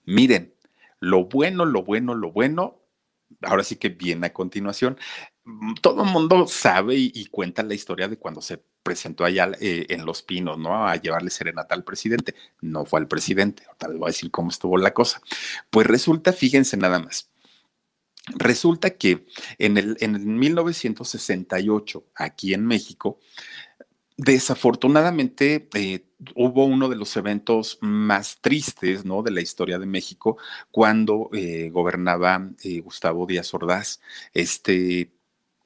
A: miren, lo bueno, lo bueno, lo bueno, ahora sí que viene a continuación. Mm, todo el mundo sabe y, cuenta la historia de cuando se presentó allá eh, en Los Pinos, ¿no? A llevarle serenata al presidente. No fue al presidente, tal vez voy a decir cómo estuvo la cosa. Pues resulta, fíjense nada más, Resulta que en el, en el 1968, aquí en México, Desafortunadamente, eh, hubo uno de los eventos más tristes ¿no? de la historia de México cuando eh, gobernaba eh, Gustavo Díaz Ordaz, este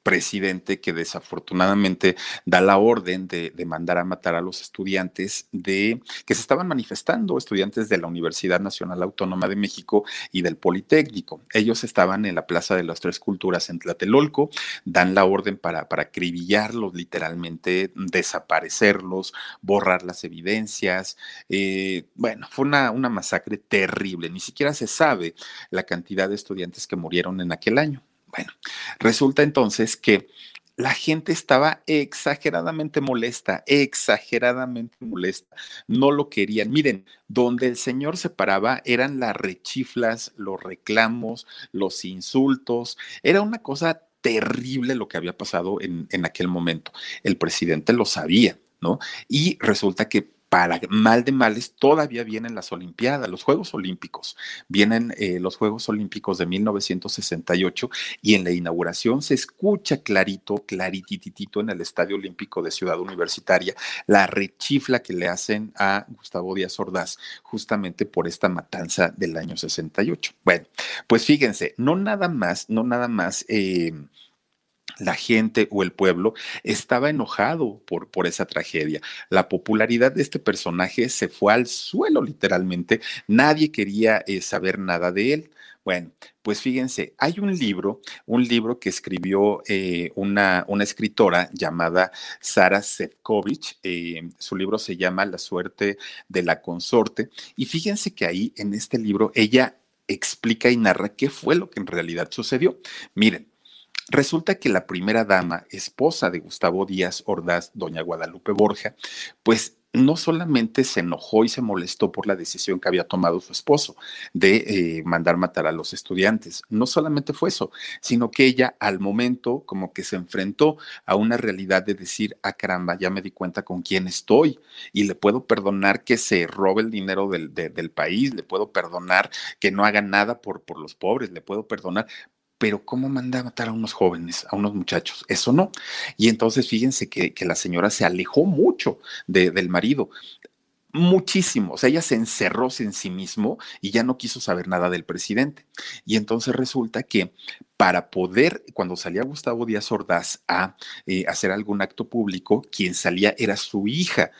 A: presidente que desafortunadamente da la orden de, mandar a matar a los estudiantes de que se estaban manifestando, estudiantes de la Universidad Nacional Autónoma de México y del Politécnico. Ellos estaban en la Plaza de las Tres Culturas en Tlatelolco, dan la orden para, para acribillarlos, literalmente desaparecerlos, borrar las evidencias. Eh, bueno, fue una, una masacre terrible, ni siquiera se sabe la cantidad de estudiantes que murieron en aquel año. Bueno, resulta entonces que la gente estaba exageradamente molesta, exageradamente molesta. No lo querían. Miren, donde el señor se paraba eran las rechiflas, los reclamos, los insultos. Era una cosa terrible lo que había pasado en, en aquel momento. El presidente lo sabía, ¿no? Y resulta que para mal de males, todavía vienen las Olimpiadas, los Juegos Olímpicos. Vienen eh, los Juegos Olímpicos de 1968 y en la inauguración se escucha clarito, clarititito en el Estadio Olímpico de Ciudad Universitaria la rechifla que le hacen a Gustavo Díaz Ordaz justamente por esta matanza del año 68. Bueno, pues fíjense, no nada más, no nada más. Eh, la gente o el pueblo estaba enojado por, por esa tragedia. La popularidad de este personaje se fue al suelo literalmente. Nadie quería eh, saber nada de él. Bueno, pues fíjense, hay un libro, un libro que escribió eh, una, una, escritora llamada Sara Sefcovic. Eh, su libro se llama La suerte de la consorte. Y fíjense que ahí en este libro ella explica y narra qué fue lo que en realidad sucedió. Miren, Resulta que la primera dama, esposa de Gustavo Díaz Ordaz, doña Guadalupe Borja, pues no solamente se enojó y se molestó por la decisión que había tomado su esposo de eh, mandar matar a los estudiantes. No solamente fue eso, sino que ella al momento como que se enfrentó a una realidad de decir, ah caramba, ya me di cuenta con quién estoy y le puedo perdonar que se robe el dinero del, del país, le puedo perdonar que no haga nada por, por los pobres, le puedo perdonar, pero ¿cómo manda a matar a unos jóvenes, a unos muchachos? Eso no. Y entonces fíjense que, la señora se alejó mucho del marido muchísimo. O sea, ella se encerró en sí mismo y ya no quiso saber nada del presidente. Y entonces resulta que para poder, cuando salía Gustavo Díaz Ordaz a eh, hacer algún acto público, quien salía era su hija,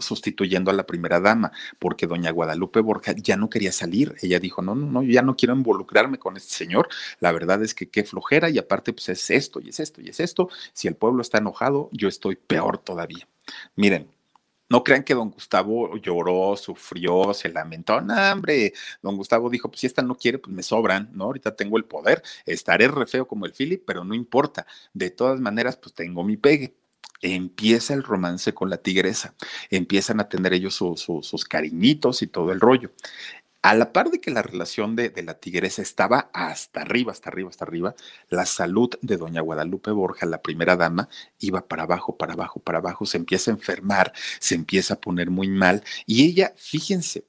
A: sustituyendo a la primera dama, porque doña Guadalupe Borja ya no quería salir. Ella dijo, no, no, no, yo ya no quiero involucrarme con este señor. La verdad es que qué flojera y aparte pues es esto y es esto y es esto. Si el pueblo está enojado, yo estoy peor todavía. Miren, no crean que don Gustavo lloró, sufrió, se lamentó. No, hombre, don Gustavo dijo, pues si esta no quiere, pues me sobran, ¿no? Ahorita tengo el poder, estaré re feo como el Philip, pero no importa. De todas maneras, pues tengo mi pegue. Empieza el romance con la tigresa, empiezan a tener ellos sus cariñitos y todo el rollo. A la par de que la relación de, la tigresa estaba hasta arriba, hasta arriba, hasta arriba, la salud de doña Guadalupe Borja, la primera dama, iba para abajo, para abajo, para abajo, se empieza a enfermar, se empieza a poner muy mal. Y ella, fíjense,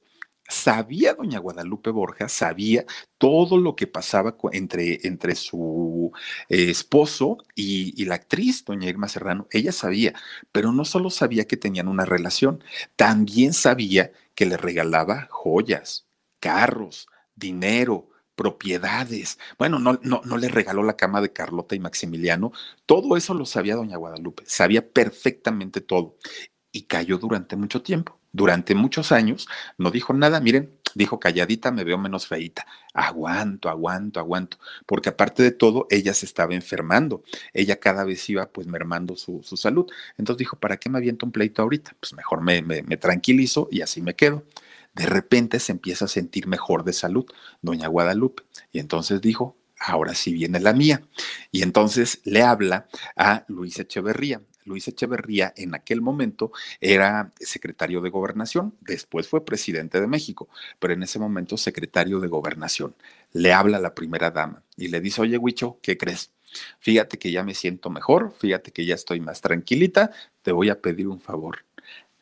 A: sabía doña Guadalupe Borja, sabía todo lo que pasaba entre, entre su esposo y, y, la actriz, doña Irma Serrano. Ella sabía, pero no solo sabía que tenían una relación, también sabía que le regalaba joyas, carros, dinero, propiedades. Bueno, no, no, no le regaló la cama de Carlota y Maximiliano. Todo eso lo sabía doña Guadalupe, sabía perfectamente todo. Y cayó durante mucho tiempo, durante muchos años. No dijo nada, miren, dijo calladita, me veo menos feita. Aguanto, aguanto, aguanto. Porque aparte de todo, ella se estaba enfermando. Ella cada vez iba pues mermando su, salud. Entonces dijo, ¿para qué me aviento un pleito ahorita? Pues mejor me, me, me tranquilizo y así me quedo de repente se empieza a sentir mejor de salud, doña Guadalupe. Y entonces dijo, ahora sí viene la mía. Y entonces le habla a Luis Echeverría. Luis Echeverría en aquel momento era secretario de gobernación, después fue presidente de México, pero en ese momento secretario de gobernación. Le habla a la primera dama y le dice, oye, Huicho, ¿qué crees? Fíjate que ya me siento mejor, fíjate que ya estoy más tranquilita, te voy a pedir un favor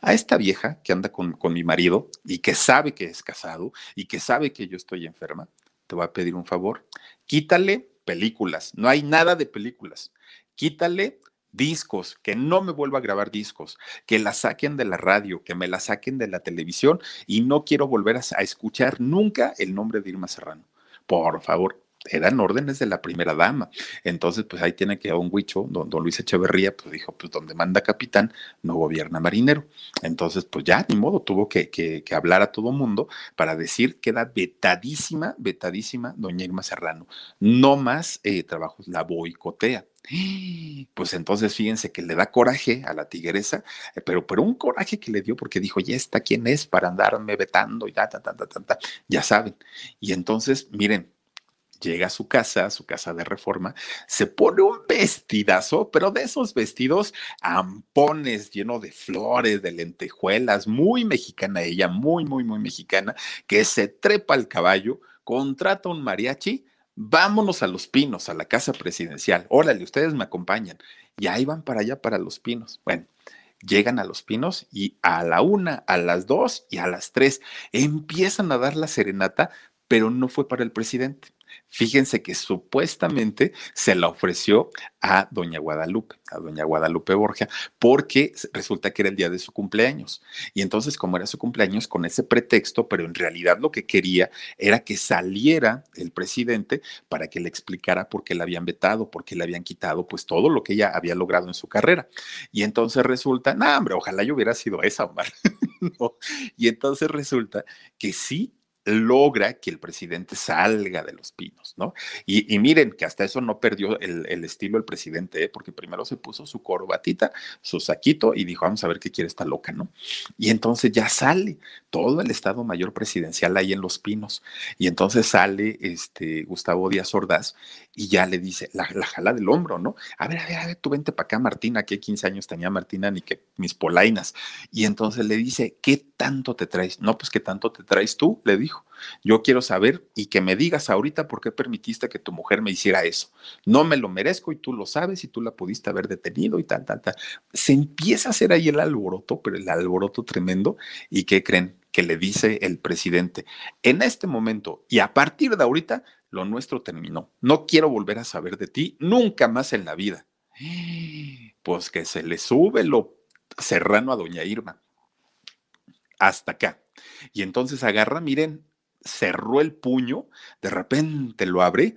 A: a esta vieja que anda con, mi marido y que sabe que es casado y que sabe que yo estoy enferma, te voy a pedir un favor. Quítale películas, no hay nada de películas. Quítale discos, que no me vuelva a grabar discos, que la saquen de la radio, que me la saquen de la televisión y no quiero volver a escuchar nunca el nombre de Irma Serrano. Por favor, eran órdenes de la primera dama. Entonces, pues ahí tiene que un huicho, don, don, Luis Echeverría, pues dijo, pues donde manda capitán, no gobierna marinero. Entonces, pues ya, ni modo, tuvo que, que, hablar a todo mundo para decir que era vetadísima, vetadísima doña Irma Serrano. No más eh, trabajos, la boicotea. Pues entonces fíjense que le da coraje a la tigresa, eh, pero, pero un coraje que le dio porque dijo, ¿y esta quién es para andarme vetando? Y ta, ta, ta, ta, ta, ya saben. Y entonces, miren, llega a su casa, a su casa de reforma, se pone un vestidazo, pero de esos vestidos ampones lleno de flores, de lentejuelas, muy mexicana ella, muy, muy, muy mexicana, que se trepa al caballo, contrata un mariachi, vámonos a Los Pinos, a la casa presidencial. Órale, ustedes me acompañan. Y ahí van para allá, para Los Pinos. Bueno, llegan a Los Pinos y a la una, a las dos y a las tres empiezan a dar la serenata, pero no fue para el presidente Fíjense que supuestamente se la ofreció a doña Guadalupe, a doña Guadalupe Borgia, porque resulta que era el día de su cumpleaños. Y entonces, como era su cumpleaños, con ese pretexto, pero en realidad lo que quería era que saliera el presidente para que le explicara por qué la habían vetado, por qué le habían quitado, pues todo lo que ella había logrado en su carrera. Y entonces resulta, no, hombre, ojalá yo hubiera sido esa, Omar. Y entonces resulta que sí logra que el presidente salga de los pinos, ¿no? Y, miren que hasta eso no perdió el, estilo el presidente, ¿eh? porque primero se puso su corbatita, su saquito y dijo, vamos a ver qué quiere esta loca, ¿no? Y entonces ya sale todo el Estado Mayor Presidencial ahí en los pinos. Y entonces sale este Gustavo Díaz Ordaz y ya le dice, la, jala del hombro, ¿no? A ver, a ver, a ver, tú vente para acá, Martina, que 15 años tenía Martina, ni que mis polainas. Y entonces le dice, ¿qué tanto te traes? No, pues, ¿qué tanto te traes tú? Le dijo. Yo quiero saber y que me digas ahorita por qué permitiste que tu mujer me hiciera eso. No me lo merezco y tú lo sabes y tú la pudiste haber detenido y tal, tal, tal. Se empieza a hacer ahí el alboroto, pero el alboroto tremendo. ¿Y qué creen? Que le dice el presidente, en este momento y a partir de ahorita, lo nuestro terminó. No quiero volver a saber de ti nunca más en la vida. Pues que se le sube lo serrano a doña Irma. Hasta acá. Y entonces agarra, miren, cerró el puño, de repente lo abre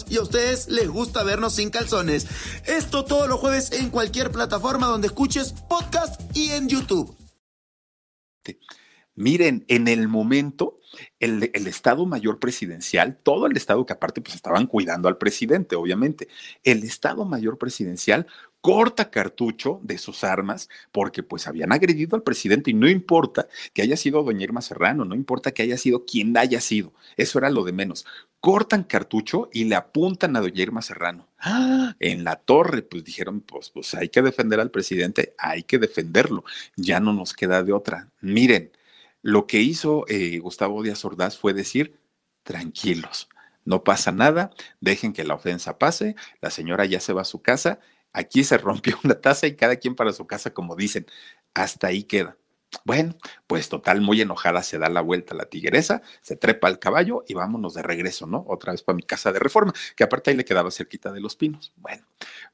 B: y a ustedes les gusta vernos sin calzones. Esto todos los jueves en cualquier plataforma donde escuches podcast y en YouTube.
A: Miren, en el momento, el, el, Estado Mayor Presidencial, todo el Estado que aparte pues estaban cuidando al presidente, obviamente, el Estado Mayor Presidencial corta cartucho de sus armas porque pues habían agredido al presidente y no importa que haya sido doña Irma Serrano, no importa que haya sido quien haya sido, eso era lo de menos. Cortan cartucho y le apuntan a doña Irma Serrano. ¡Ah! En la torre, pues dijeron, pues, pues hay que defender al presidente, hay que defenderlo, ya no nos queda de otra. Miren, lo que hizo eh, Gustavo Díaz Ordaz fue decir, tranquilos, no pasa nada, dejen que la ofensa pase, la señora ya se va a su casa Aquí se rompió una taza y cada quien para su casa, como dicen. Hasta ahí queda. Bueno, pues total, muy enojada se da la vuelta la tigresa, se trepa al caballo y vámonos de regreso, ¿no? Otra vez para mi casa de reforma, que aparte ahí le quedaba cerquita de los pinos. Bueno,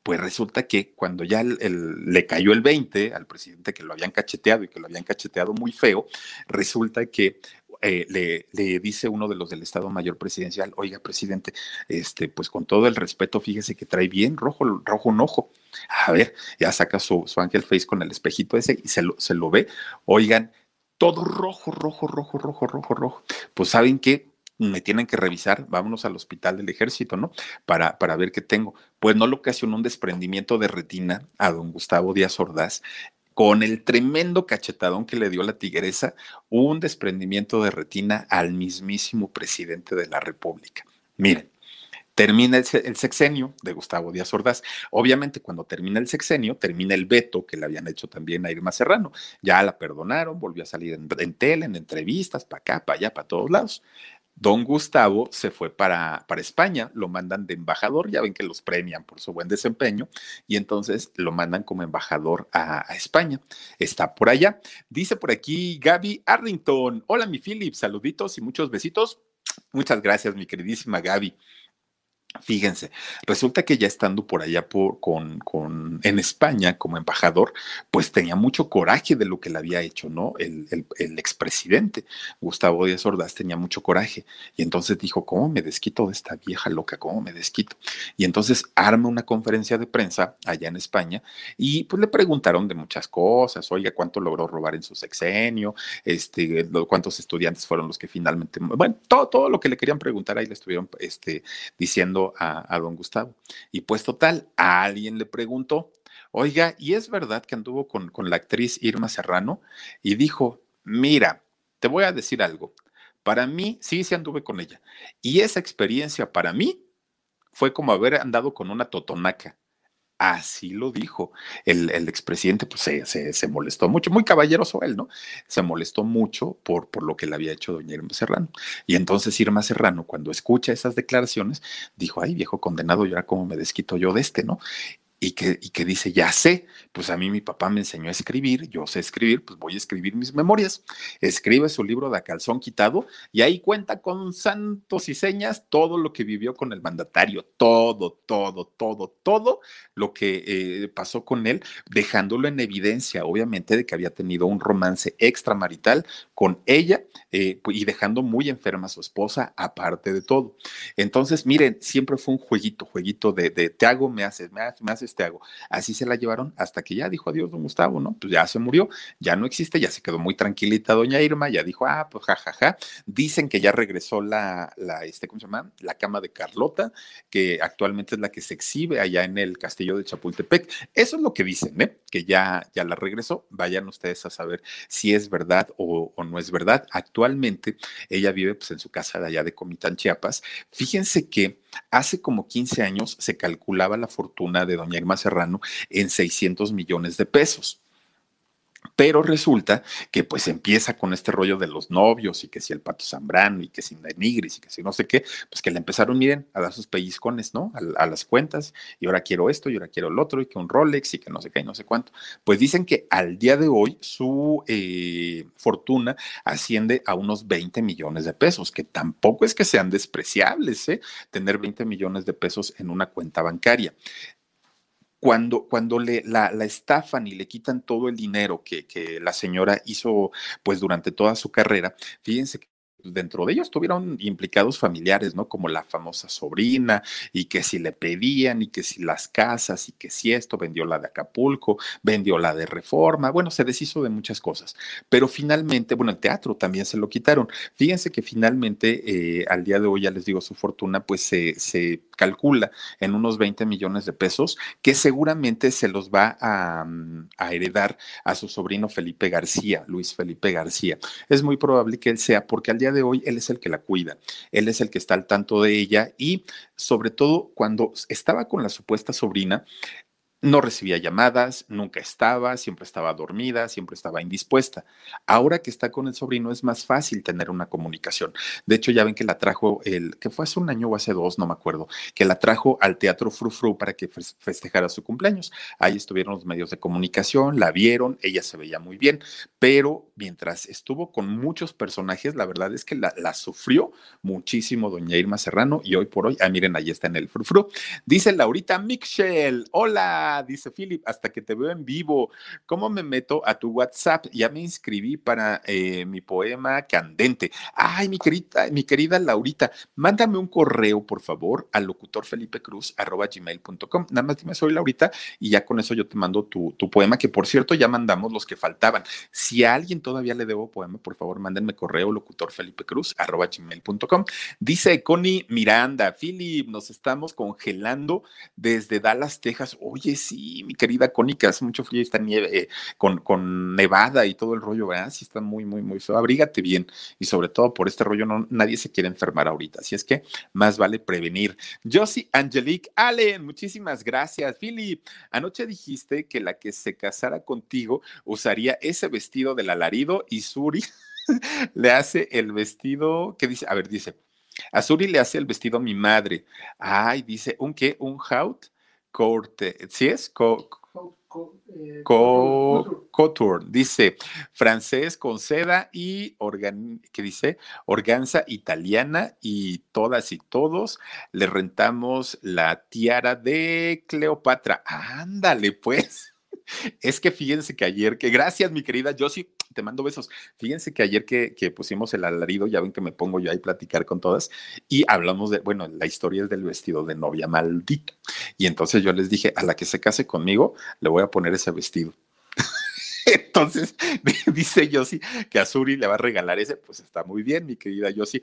A: pues resulta que cuando ya le cayó el 20 al presidente que lo habían cacheteado y que lo habían cacheteado muy feo, resulta que eh, le, dice uno de los del Estado Mayor Presidencial, oiga, presidente, este, pues con todo el respeto, fíjese que trae bien rojo, rojo un ojo. A ver, ya saca su, su ángel face con el espejito ese y se lo, se lo ve. Oigan, todo rojo, rojo, rojo, rojo, rojo, rojo. Pues saben que me tienen que revisar, vámonos al hospital del ejército, ¿no? Para, para ver qué tengo. Pues no le ocasionó un desprendimiento de retina a don Gustavo Díaz Ordaz con el tremendo cachetadón que le dio la tigresa, un desprendimiento de retina al mismísimo presidente de la República. Miren, Termina el, sexenio de Gustavo Díaz Ordaz. Obviamente, cuando termina el sexenio, termina el veto que le habían hecho también a Irma Serrano. Ya la perdonaron, volvió a salir en, en tele, en entrevistas, para acá, para allá, para todos lados. Don Gustavo se fue para, para España, lo mandan de embajador, ya ven que los premian por su buen desempeño, y entonces lo mandan como embajador a, España. Está por allá. Dice por aquí Gaby Arrington, hola mi Philip, saluditos y muchos besitos. Muchas gracias, mi queridísima Gaby. Fíjense, resulta que ya estando por allá por, con, en España como embajador, pues tenía mucho coraje de lo que le había hecho, ¿no? El expresidente Gustavo Díaz Ordaz tenía mucho coraje y entonces dijo, ¿cómo me desquito de esta vieja loca? ¿Cómo me desquito? Y entonces arma una conferencia de prensa allá en España y pues le preguntaron de muchas cosas, oiga, ¿cuánto logró robar en su sexenio? Este, ¿Cuántos estudiantes fueron los que finalmente, bueno, todo, todo lo que le querían preguntar ahí le estuvieron este, diciendo a, don Gustavo. Y pues total, a alguien le preguntó, oiga, ¿y es verdad que anduvo con, con la actriz Irma Serrano? Y dijo, mira, te voy a decir algo. Para mí, sí, sí anduve con ella. Y esa experiencia para mí fue como haber andado con una totonaca. Así lo dijo. El, expresidente pues, se, molestó mucho, muy caballeroso él, ¿no? Se molestó mucho por lo que le había hecho doña Irma Serrano. Y entonces Irma Serrano, cuando escucha esas declaraciones, dijo, ay, viejo condenado, y ahora cómo me desquito yo de este, ¿no? Y que, y que dice, ya sé, pues a mí mi papá me enseñó a escribir, yo sé escribir, pues voy a escribir mis memorias. Escribe su libro de Calzón Quitado y ahí cuenta con santos y señas todo lo que vivió con el mandatario, todo, todo, todo, todo lo que eh, pasó con él, dejándolo en evidencia, obviamente, de que había tenido un romance extramarital con ella eh, y dejando muy enferma a su esposa, aparte de todo. Entonces, miren, siempre fue un jueguito, jueguito de, te hago, me haces, me haces, me haces este hago. Así se la llevaron hasta que ya dijo adiós don Gustavo, ¿no? Pues ya se murió, ya no existe, ya se quedó muy tranquilita doña Irma, ya dijo, ah, pues jajaja. Dicen que ya regresó la, la, este, ¿cómo se llama? La cama de Carlota, que actualmente es la que se exhibe allá en el castillo de Chapultepec. Eso es lo que dicen, ¿eh? Que ya, ya la regresó. Vayan ustedes a saber si es verdad o, o no es verdad. Actualmente ella vive pues en su casa de allá de Comitán, Chiapas. Fíjense que Hace como 15 años se calculaba la fortuna de doña Irma Serrano en 600 millones de pesos. Pero resulta que pues empieza con este rollo de los novios y que si el Pato Zambrano y que si Denigris y que si no sé qué, pues que le empezaron, miren, a dar sus pellizcones, ¿no? A, las cuentas y ahora quiero esto y ahora quiero el otro y que un Rolex y que no sé qué y no sé cuánto. Pues dicen que al día de hoy su eh, fortuna asciende a unos 20 millones de pesos, que tampoco es que sean despreciables, ¿eh? Tener 20 millones de pesos en una cuenta bancaria cuando, cuando le, la, la, estafan y le quitan todo el dinero que, que la señora hizo pues durante toda su carrera, fíjense dentro de ellos tuvieron implicados familiares, ¿no? Como la famosa sobrina, y que si le pedían, y que si las casas, y que si esto, vendió la de Acapulco, vendió la de Reforma, bueno, se deshizo de muchas cosas. Pero finalmente, bueno, el teatro también se lo quitaron. Fíjense que finalmente, eh, al día de hoy, ya les digo, su fortuna, pues se, calcula en unos 20 millones de pesos, que seguramente se los va mm, a heredar a su sobrino Felipe García, Luis Felipe García. Es muy probable que él sea, porque al día de hoy él es el que la cuida, él es el que está al tanto de ella y sobre todo cuando estaba con la supuesta sobrina, no recibía llamadas, nunca estaba, siempre estaba dormida, siempre estaba indispuesta. Ahora que está con el sobrino es más fácil tener una comunicación. De hecho, ya ven que la trajo, el, que fue hace un año o hace dos, no me acuerdo, que la trajo al Teatro Frufru para que festejara su cumpleaños. Ahí estuvieron los medios de comunicación, la vieron, ella se veía muy bien, pero mientras estuvo con muchos personajes, la verdad es que la, la sufrió muchísimo doña Irma Serrano y hoy por hoy, ah, miren, ahí está en el Frufru. Dice Laurita Michel, hola dice Philip, hasta que te veo en vivo. ¿Cómo me meto a tu WhatsApp? Ya me inscribí para eh, mi poema candente. Ay, mi querida, mi querida Laurita, mándame un correo, por favor, al locutor Felipe Cruz, arroba gmail.com. Nada más dime, soy Laurita, y ya con eso yo te mando tu, tu poema, que por cierto ya mandamos los que faltaban. Si a alguien todavía le debo poema, por favor, mándenme correo, locutor Felipe Cruz, arroba gmail.com. Dice Connie Miranda, Philip, nos estamos congelando desde Dallas, Texas. Oye, sí, mi querida Cónica, hace mucho frío está nieve, eh, con, con nevada y todo el rollo, ¿verdad? Sí está muy, muy, muy feo. Abrígate bien y sobre todo por este rollo nadie se quiere enfermar ahorita, así es que más vale prevenir. Josie Angelique Allen, muchísimas gracias. Philip, anoche dijiste que la que se casara contigo usaría ese vestido del alarido y Suri le hace el vestido, ¿qué dice? A ver, dice, a Suri le hace el vestido a mi madre. Ay, dice, ¿un qué? ¿Un haut? Corte. ¿Sí es? Co eh, Couture. Dice francés con seda y organ, ¿qué dice? Organza italiana y todas y todos le rentamos la tiara de Cleopatra. Ándale, pues. Es que fíjense que ayer, que gracias, mi querida Josie, te mando besos. Fíjense que ayer que, que, pusimos el alarido, ya ven que me pongo yo ahí a platicar con todas, y hablamos de, bueno, la historia es del vestido de novia maldito. Y entonces yo les dije, a la que se case conmigo, le voy a poner ese vestido. Entonces, dice Yossi que a Suri le va a regalar ese, pues está muy bien, mi querida Yossi.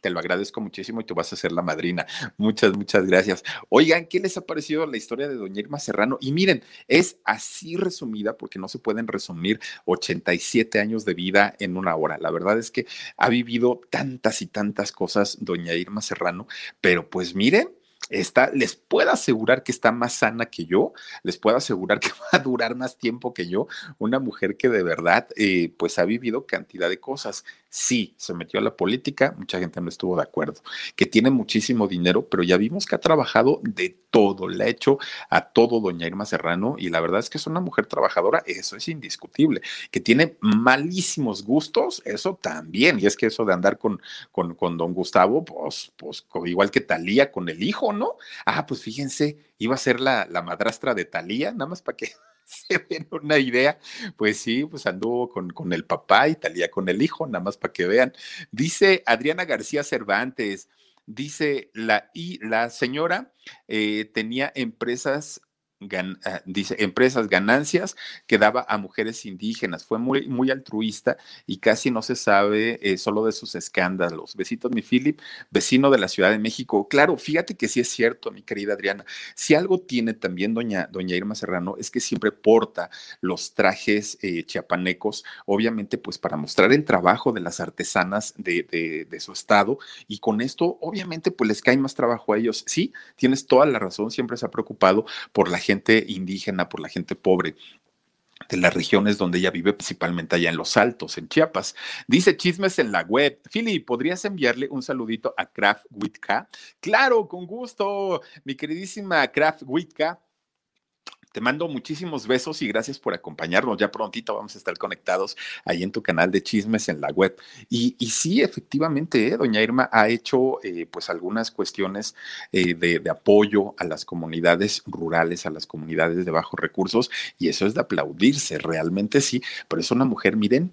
A: Te lo agradezco muchísimo y tú vas a ser la madrina. Muchas, muchas gracias. Oigan, ¿qué les ha parecido la historia de Doña Irma Serrano? Y miren, es así resumida porque no se pueden resumir 87 años de vida en una hora. La verdad es que ha vivido tantas y tantas cosas Doña Irma Serrano, pero pues miren, está, les puedo asegurar que está más sana que yo, les puedo asegurar que va a durar más tiempo que yo, una mujer que de verdad eh, pues ha vivido cantidad de cosas. Sí, se metió a la política, mucha gente no estuvo de acuerdo, que tiene muchísimo dinero, pero ya vimos que ha trabajado de todo, le ha hecho a todo doña Irma Serrano y la verdad es que es una mujer trabajadora, eso es indiscutible, que tiene malísimos gustos, eso también, y es que eso de andar con, con, con don Gustavo, pues, pues igual que Talía con el hijo, ¿no? Ah, pues fíjense, iba a ser la, la madrastra de Talía, nada más para que se den una idea, pues sí, pues anduvo con, con el papá y Talía con el hijo, nada más para que vean. Dice Adriana García Cervantes, dice la, y la señora eh, tenía empresas Ah, dice, empresas, ganancias que daba a mujeres indígenas. Fue muy, muy altruista y casi no se sabe eh, solo de sus escándalos. Besitos, mi Philip, vecino de la Ciudad de México. Claro, fíjate que sí es cierto, mi querida Adriana. Si algo tiene también doña, doña Irma Serrano es que siempre porta los trajes eh, chiapanecos, obviamente pues para mostrar el trabajo de las artesanas de, de, de su estado y con esto obviamente pues les cae más trabajo a ellos. Sí, tienes toda la razón, siempre se ha preocupado por la gente indígena, por la gente pobre de las regiones donde ella vive, principalmente allá en Los Altos, en Chiapas. Dice chismes en la web. Philly, ¿podrías enviarle un saludito a Craft Witka? Claro, con gusto, mi queridísima Craft Witka. Te mando muchísimos besos y gracias por acompañarnos. Ya prontito vamos a estar conectados ahí en tu canal de chismes en la web. Y, sí, efectivamente, ¿eh? doña Irma ha hecho eh, pues algunas cuestiones eh, de, de, apoyo a las comunidades rurales, a las comunidades de bajos recursos, y eso es de aplaudirse, realmente sí, pero es una mujer, miren,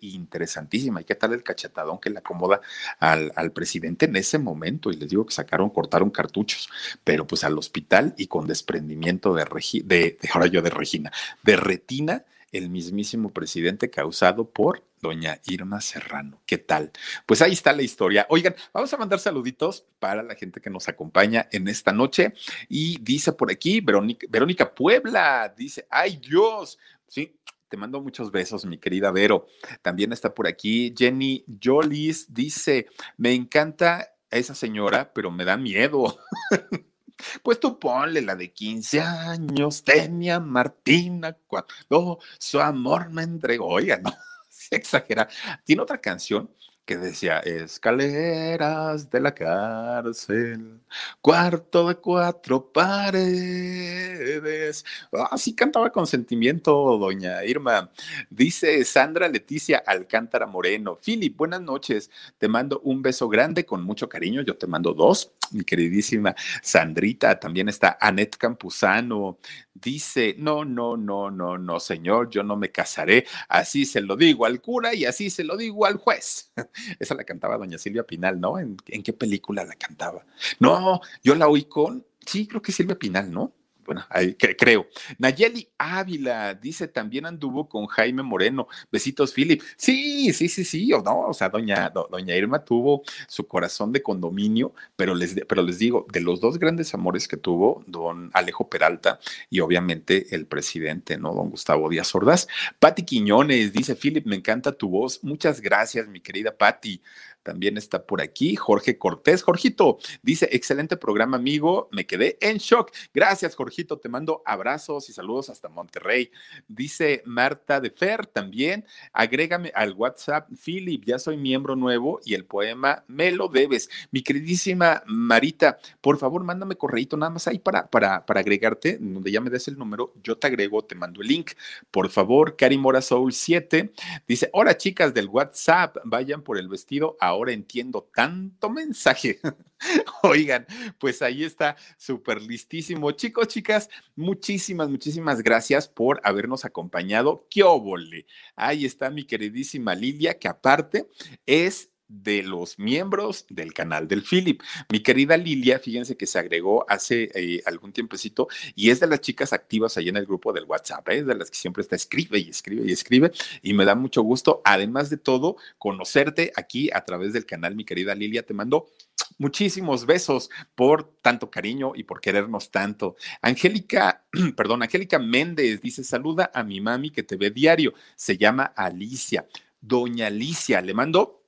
A: interesantísima. ¿Y qué tal el cachetadón que le acomoda al, presidente en ese momento? Y les digo que sacaron, cortaron cartuchos, pero pues al hospital y con desprendimiento de, de, de ahora yo de Regina, de retina, el mismísimo presidente causado por doña Irma Serrano. ¿Qué tal? Pues ahí está la historia. Oigan, vamos a mandar saluditos para la gente que nos acompaña en esta noche. Y dice por aquí, Verónica, Verónica Puebla, dice, ay Dios, sí, te mando muchos besos, mi querida Vero. También está por aquí Jenny Jolis. Dice, me encanta esa señora, pero me da miedo. Pues tú ponle la de 15 años, tenía Martina cuando su amor me entregó. Oiga, no, se exagera. Tiene otra canción que decía escaleras de la cárcel, cuarto de cuatro paredes. Así cantaba con sentimiento doña Irma. Dice Sandra Leticia Alcántara Moreno. Philip, buenas noches. Te mando un beso grande con mucho cariño. Yo te mando dos. Mi queridísima Sandrita. También está Anet Campuzano dice, no, no, no, no, no, señor, yo no me casaré, así se lo digo al cura y así se lo digo al juez. Esa la cantaba doña Silvia Pinal, ¿no? ¿En, qué película la cantaba? No, yo la oí con, sí, creo que Silvia Pinal, ¿no? Bueno, ahí, creo. Nayeli Ávila dice también anduvo con Jaime Moreno. Besitos, Philip. Sí, sí, sí, sí, o no, o sea, doña, doña Irma tuvo su corazón de condominio, pero les, pero les digo, de los dos grandes amores que tuvo, don Alejo Peralta y obviamente el presidente, ¿no? Don Gustavo Díaz Ordaz. Pati Quiñones dice, Philip, me encanta tu voz. Muchas gracias, mi querida Pati. También está por aquí Jorge Cortés. Jorgito dice, excelente programa, amigo. Me quedé en shock. Gracias, Jorgito. Te mando abrazos y saludos hasta Monterrey. Dice Marta de Fer también. Agrégame al WhatsApp, Philip, ya soy miembro nuevo y el poema me lo debes. Mi queridísima Marita, por favor, mándame correíto nada más ahí para, para, para agregarte, donde ya me des el número, yo te agrego, te mando el link. Por favor, Cari Mora Soul 7 dice, hola chicas del WhatsApp, vayan por el vestido a ahora entiendo tanto mensaje. Oigan, pues ahí está, súper listísimo. Chicos, chicas, muchísimas, muchísimas gracias por habernos acompañado. ¡Qué óvole! Ahí está mi queridísima Lilia, que aparte es de los miembros del canal del Philip. Mi querida Lilia, fíjense que se agregó hace eh, algún tiempecito y es de las chicas activas ahí en el grupo del WhatsApp, ¿eh? es de las que siempre está escribe y escribe y escribe y me da mucho gusto, además de todo, conocerte aquí a través del canal, mi querida Lilia, te mando muchísimos besos por tanto cariño y por querernos tanto. Angélica, perdón, Angélica Méndez dice, saluda a mi mami que te ve diario, se llama Alicia. Doña Alicia, le mando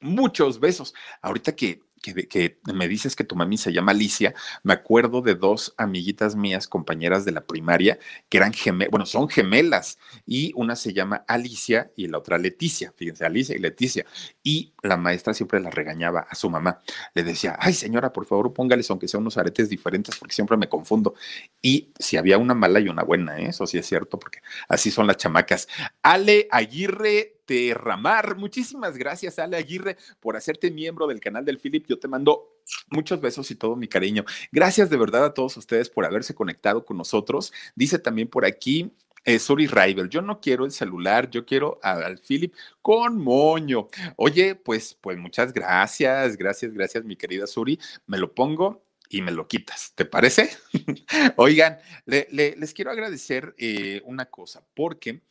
A: muchos besos. Ahorita que, que, me dices que tu mami se llama Alicia, me acuerdo de dos amiguitas mías, compañeras de la primaria, que eran gemelas, bueno, son gemelas, y una se llama Alicia y la otra Leticia, fíjense, Alicia y Leticia. Y la maestra siempre la regañaba a su mamá. Le decía, ay señora, por favor póngales aunque sean unos aretes diferentes, porque siempre me confundo. Y si había una mala y una buena, ¿eh? eso sí es cierto, porque así son las chamacas. Ale Aguirre Terramar. Muchísimas gracias, Ale Aguirre, por hacerte miembro del canal del Philip. Yo te mando muchos besos y todo mi cariño. Gracias de verdad a todos ustedes por haberse conectado con nosotros. Dice también por aquí eh, Suri Rival, yo no quiero el celular, yo quiero al Philip con moño. Oye, pues, pues muchas gracias, gracias, gracias, mi querida Suri. Me lo pongo y me lo quitas, ¿te parece? Oigan, les quiero agradecer eh, una cosa, porque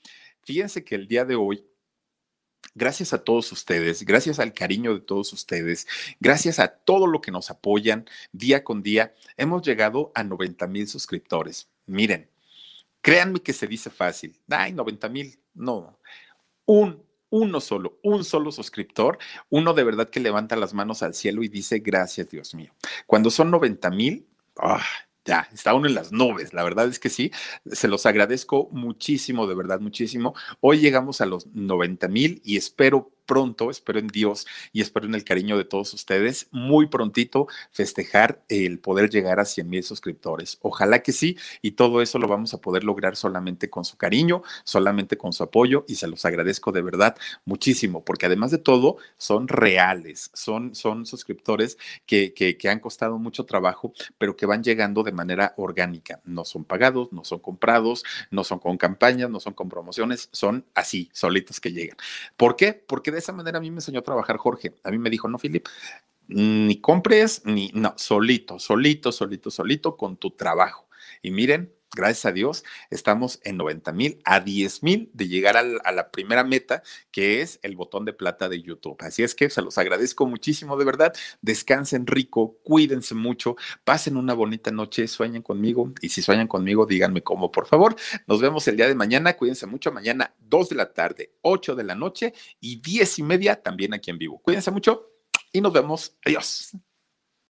A: fíjense que el día de hoy Gracias a todos ustedes, gracias al cariño de todos ustedes, gracias a todo lo que nos apoyan día con día, hemos llegado a 90 mil suscriptores. Miren, créanme que se dice fácil. Ay, 90 mil, no. Un, uno solo, un solo suscriptor, uno de verdad que levanta las manos al cielo y dice, gracias Dios mío. Cuando son 90 mil, ¡ah! Ya, está uno en las nubes, la verdad es que sí, se los agradezco muchísimo, de verdad, muchísimo. Hoy llegamos a los 90 mil y espero pronto, espero en Dios y espero en el cariño de todos ustedes, muy prontito festejar el poder llegar a 100 mil suscriptores. Ojalá que sí, y todo eso lo vamos a poder lograr solamente con su cariño, solamente con su apoyo, y se los agradezco de verdad muchísimo, porque además de todo, son reales, son, son suscriptores que, que, que han costado mucho trabajo, pero que van llegando de manera orgánica. No son pagados, no son comprados, no son con campañas, no son con promociones, son así, solitos que llegan. ¿Por qué? Porque de esa manera a mí me enseñó a trabajar Jorge. A mí me dijo, no, Filip, ni compres, ni, no, solito, solito, solito, solito con tu trabajo. Y miren, gracias a Dios, estamos en 90 mil a 10 mil de llegar a la primera meta, que es el botón de plata de YouTube. Así es que se los agradezco muchísimo, de verdad. Descansen rico, cuídense mucho, pasen una bonita noche, sueñen conmigo y si sueñan conmigo, díganme cómo, por favor. Nos vemos el día de mañana, cuídense mucho. Mañana, 2 de la tarde, 8 de la noche y 10 y media también aquí en vivo. Cuídense mucho y nos vemos. Adiós.